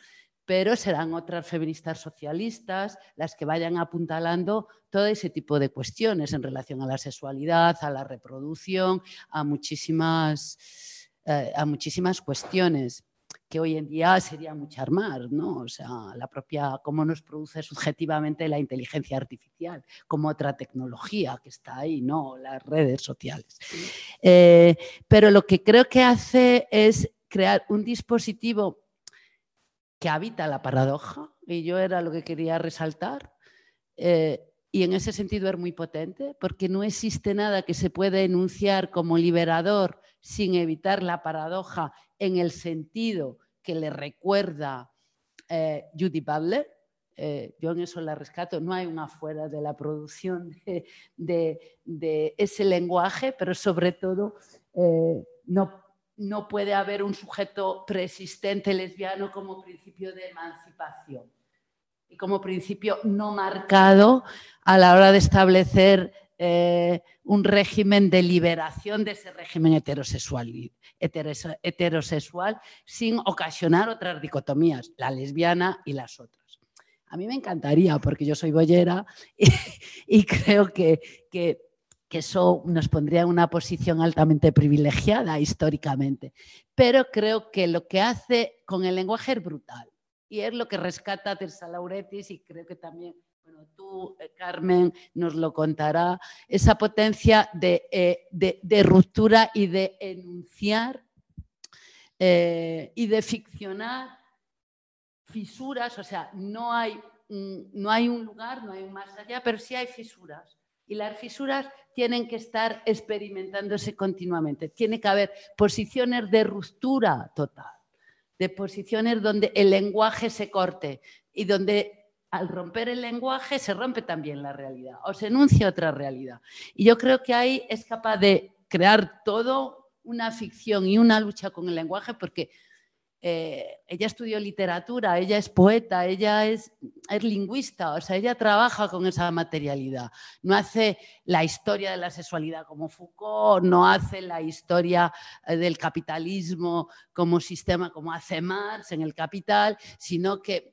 pero serán otras feministas socialistas las que vayan apuntalando todo ese tipo de cuestiones en relación a la sexualidad, a la reproducción, a muchísimas, eh, a muchísimas cuestiones que hoy en día sería muchas más, ¿no? O sea, la propia, cómo nos produce subjetivamente la inteligencia artificial, como otra tecnología que está ahí, ¿no? Las redes sociales. Eh, pero lo que creo que hace es crear un dispositivo que habita la paradoja, y yo era lo que quería resaltar. Eh, y en ese sentido es muy potente, porque no existe nada que se pueda enunciar como liberador sin evitar la paradoja en el sentido que le recuerda eh, Judy Butler. Eh, yo en eso la rescato, no hay una fuera de la producción <laughs> de, ese lenguaje, pero sobre todo no no puede haber un sujeto preexistente lesbiano como principio de emancipación y como principio no marcado a la hora de establecer eh, un régimen de liberación de ese régimen heterosexual, sin ocasionar otras dicotomías, la lesbiana y las otras. A mí me encantaría, porque yo soy boyera <laughs> y, creo que, que eso nos pondría en una posición altamente privilegiada históricamente. Pero creo que lo que hace con el lenguaje es brutal y es lo que rescata Teresa Lauretis y creo que también, bueno, tú, eh, Carmen, nos lo contará, esa potencia de, eh, ruptura y de enunciar eh, y de ficcionar fisuras, o sea, no hay, no hay un lugar, no hay un más allá, pero sí hay fisuras. Y las fisuras tienen que estar experimentándose continuamente. Tiene que haber posiciones de ruptura total, de posiciones donde el lenguaje se corte y donde al romper el lenguaje se rompe también la realidad o se enuncia otra realidad. Y yo creo que ahí es capaz de crear todo una ficción y una lucha con el lenguaje porque eh, ella estudió literatura, ella es poeta, ella es, es, lingüista, o sea, ella trabaja con esa materialidad. No hace la historia de la sexualidad como Foucault, no hace la historia eh, del capitalismo como sistema como hace Marx en el Capital, sino que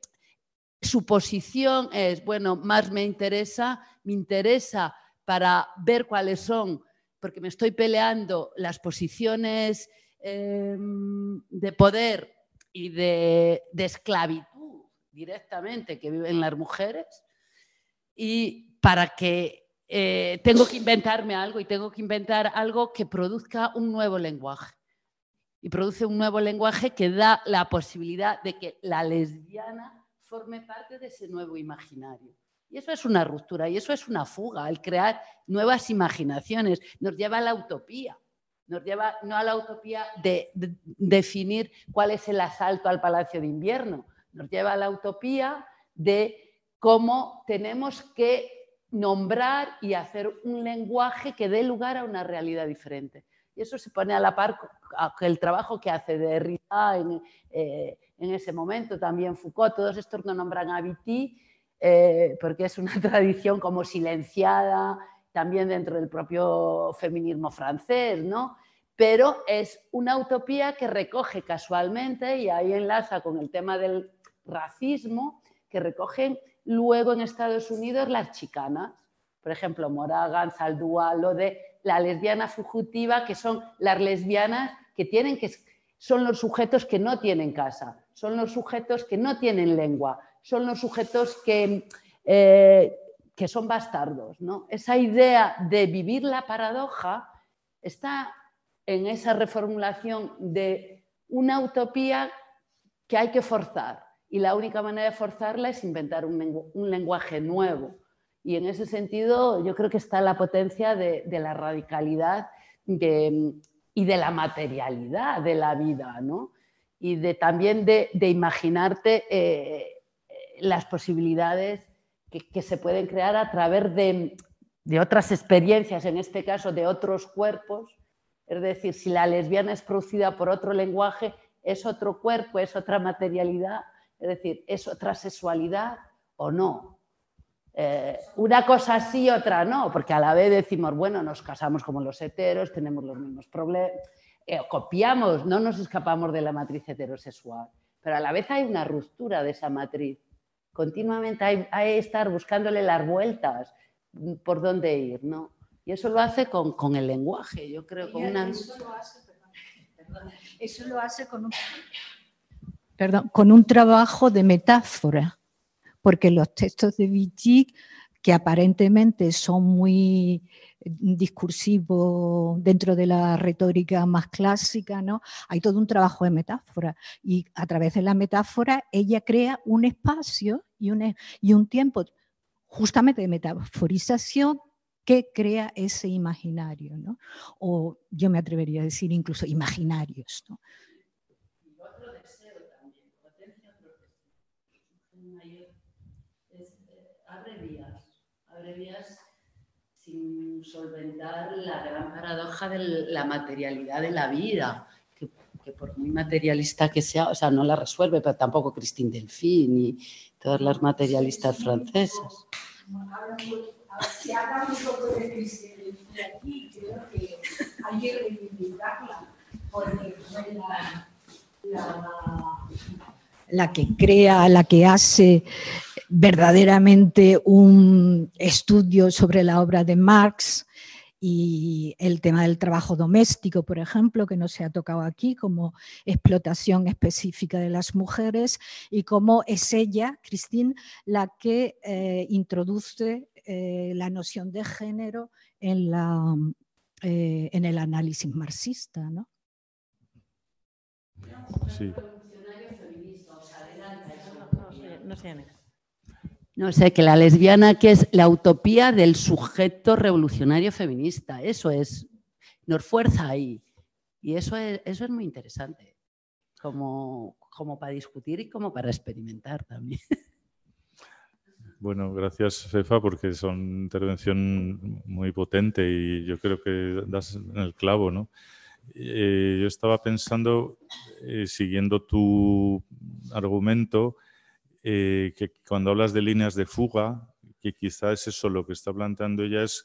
su posición es, bueno, más me interesa, me interesa para ver cuáles son, porque me estoy peleando las posiciones em, de poder y de, esclavitud directamente que viven las mujeres y para que eh, tengo que inventarme algo y tengo que inventar algo que produzca un nuevo lenguaje. Y produce un nuevo lenguaje que da la posibilidad de que la lesbiana forme parte de ese nuevo imaginario. Y eso es una ruptura y eso es una fuga, el crear nuevas imaginaciones, nos lleva a la utopía nos lleva no a la utopía de, definir cuál es el asalto al Palacio de Invierno, nos lleva a la utopía de cómo tenemos que nombrar y hacer un lenguaje que dé lugar a una realidad diferente. Y eso se pone a la par con el trabajo que hace Derrida en, eh, en ese momento, también Foucault, todos estos no nombran a Viti eh, porque es una <laughs> tradición como silenciada también dentro del propio feminismo francés, ¿no? Pero es una utopía que recoge casualmente, y ahí enlaza con el tema del racismo, que recogen luego en Estados Unidos las chicanas. Por ejemplo, Moragan, Saldúa, lo de la lesbiana fugitiva, que son las lesbianas que tienen que son los sujetos que no tienen casa, son los sujetos que no tienen lengua, son los sujetos que, eh, que son bastardos. ¿no? Esa idea de vivir la paradoja está en esa reformulación de una utopía que hay que forzar y la única manera de forzarla es inventar un, lenguaje nuevo. Y en ese sentido yo creo que está la potencia de, la radicalidad y de la materialidad de la vida, ¿no? Y de, también de, imaginarte eh, las posibilidades que, se pueden crear a través de, de otras experiencias, en este caso de otros cuerpos. Es decir, si la lesbiana es producida por otro lenguaje, es otro cuerpo, es otra materialidad es decir, ¿es otra sexualidad o no? Eh, una cosa sí, otra no, porque a la vez decimos, bueno, nos casamos como los heteros, tenemos los mismos problemas, eh, copiamos, no nos escapamos de la matriz heterosexual, pero a la vez hay una ruptura de esa matriz. Continuamente hay, que estar buscándole las vueltas por dónde ir, ¿no? Y eso lo hace con, el lenguaje, yo creo, con una... Eso lo hace, eso lo hace con un con un trabajo de metáfora, porque los textos de Vichy, que aparentemente son muy discursivos dentro de la retórica más clásica, ¿no? Hay todo un trabajo de metáfora y a través de la metáfora ella crea un espacio y un, y un tiempo justamente de metaforización que crea ese imaginario, ¿no? O yo me atrevería a decir incluso imaginarios, ¿no? Sin solventar la gran paradoja de la materialidad de la vida, que, por muy materialista que sea, o sea, no la resuelve, pero tampoco Christine Delphine ni todas las materialistas francesas. Se habla un poco de Delphine aquí, creo que hay que reivindicarla, porque la, la, la que crea, la que hace verdaderamente un estudio sobre la obra de Marx y el tema del trabajo doméstico, por ejemplo, que no se ha tocado aquí como explotación específica de las mujeres y cómo es ella, Christine, la que eh, introduce eh, la noción de género en, eh, en el análisis marxista. ¿no? Sí. No sé, no sé, que la lesbiana que es la utopía del sujeto revolucionario feminista. Eso es, nos fuerza ahí. Y eso es, eso es muy interesante, como, como para discutir y como para experimentar también. <laughs> Bueno, gracias Fefa porque es una intervención muy potente y yo creo que das en el clavo, ¿no? Eh, yo estaba pensando, eh, siguiendo tu argumento, eh, que cuando hablas de líneas de fuga, que quizás eso lo que está planteando ella es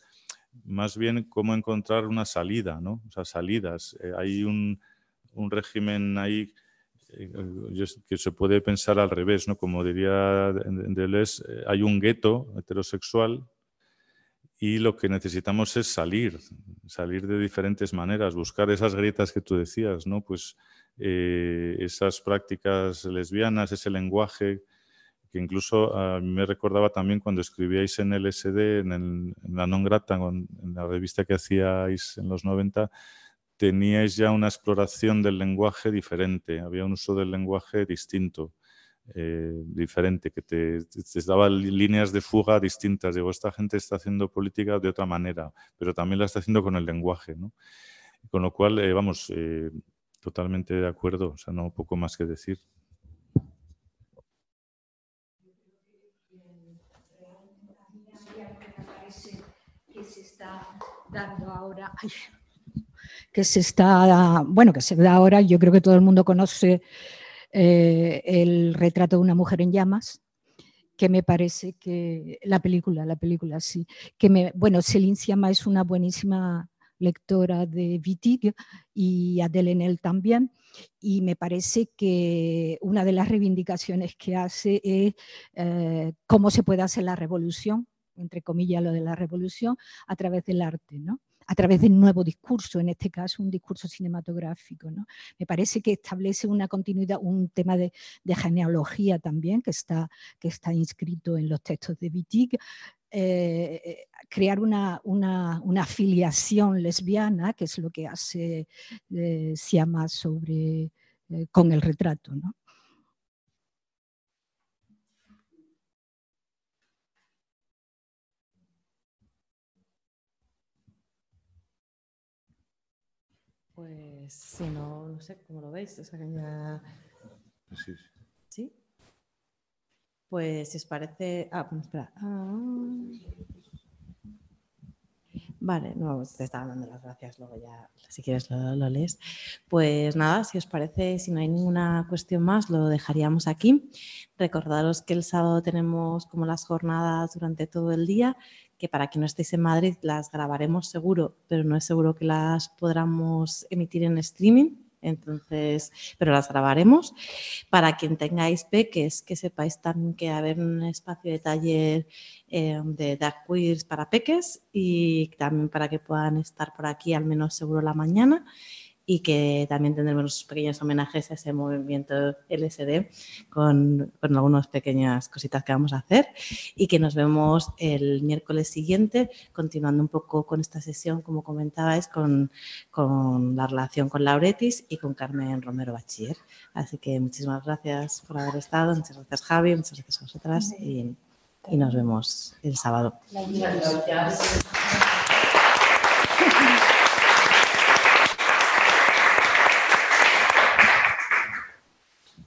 más bien cómo encontrar una salida, ¿no? O sea, salidas. Eh, hay un, un, régimen ahí eh, que se puede pensar al revés, ¿no? Como diría Deleuze, hay un gueto heterosexual y lo que necesitamos es salir, salir de diferentes maneras, buscar esas grietas que tú decías, ¿no? Pues esas prácticas lesbianas, ese lenguaje que incluso a mí me recordaba también cuando escribíais en el SD, en, la Non Grata, en la revista que hacíais en los 90, teníais ya una exploración del lenguaje diferente, había un uso del lenguaje distinto, eh, diferente, que te, daba líneas de fuga distintas. Digo, esta gente está haciendo política de otra manera, pero también la está haciendo con el lenguaje. ¿no? Con lo cual, eh, vamos, eh, totalmente de acuerdo, o sea, no poco más que decir. Dando ahora, que se está, bueno, que se da ahora, yo creo que todo el mundo conoce eh, el retrato de una mujer en llamas, que me parece que la película, la película sí, que me, bueno, Céline Sciamma es una buenísima lectora de Wittig y Adele Enel también, y me parece que una de las reivindicaciones que hace es eh, cómo se puede hacer la revolución, entre comillas lo de la revolución, a través del arte, ¿no? a través del nuevo discurso, en este caso un discurso cinematográfico. ¿no? Me parece que establece una continuidad, un tema de, genealogía también que está, que está inscrito en los textos de Wittig, eh, eh, crear una, una, afiliación lesbiana, que es lo que hace eh, sobre, con el retrato. ¿no? Pues si no, no sé cómo lo veis. O sea, que ya... Sí. ¿Sí? Pues si os parece. Ah, espera. Ah. Vale, no, te estaba dando las gracias, luego ya, si quieres, lo, lo, lees. Pues nada, si os parece, si no hay ninguna cuestión más, lo dejaríamos aquí. Recordaros que el sábado tenemos como las jornadas durante todo el día que para quien no estéis en Madrid las grabaremos seguro, pero no es seguro que las podamos emitir en streaming. Entonces, pero las grabaremos. Para quien tengáis peques, que sepáis también que va a haber un espacio de taller eh, de dark queers para peques y también para que puedan estar por aquí al menos seguro la mañana y que también tendremos pequeños homenajes a ese movimiento LSD con, con, algunas pequeñas cositas que vamos a hacer y que nos vemos el miércoles siguiente continuando un poco con esta sesión, como comentabais, con, con la relación con Lauretis y con Carmen Romero Bachiller. Así que muchísimas gracias por haber estado, muchas gracias Javi, muchas gracias a vosotras y, y nos vemos el sábado. Gracias.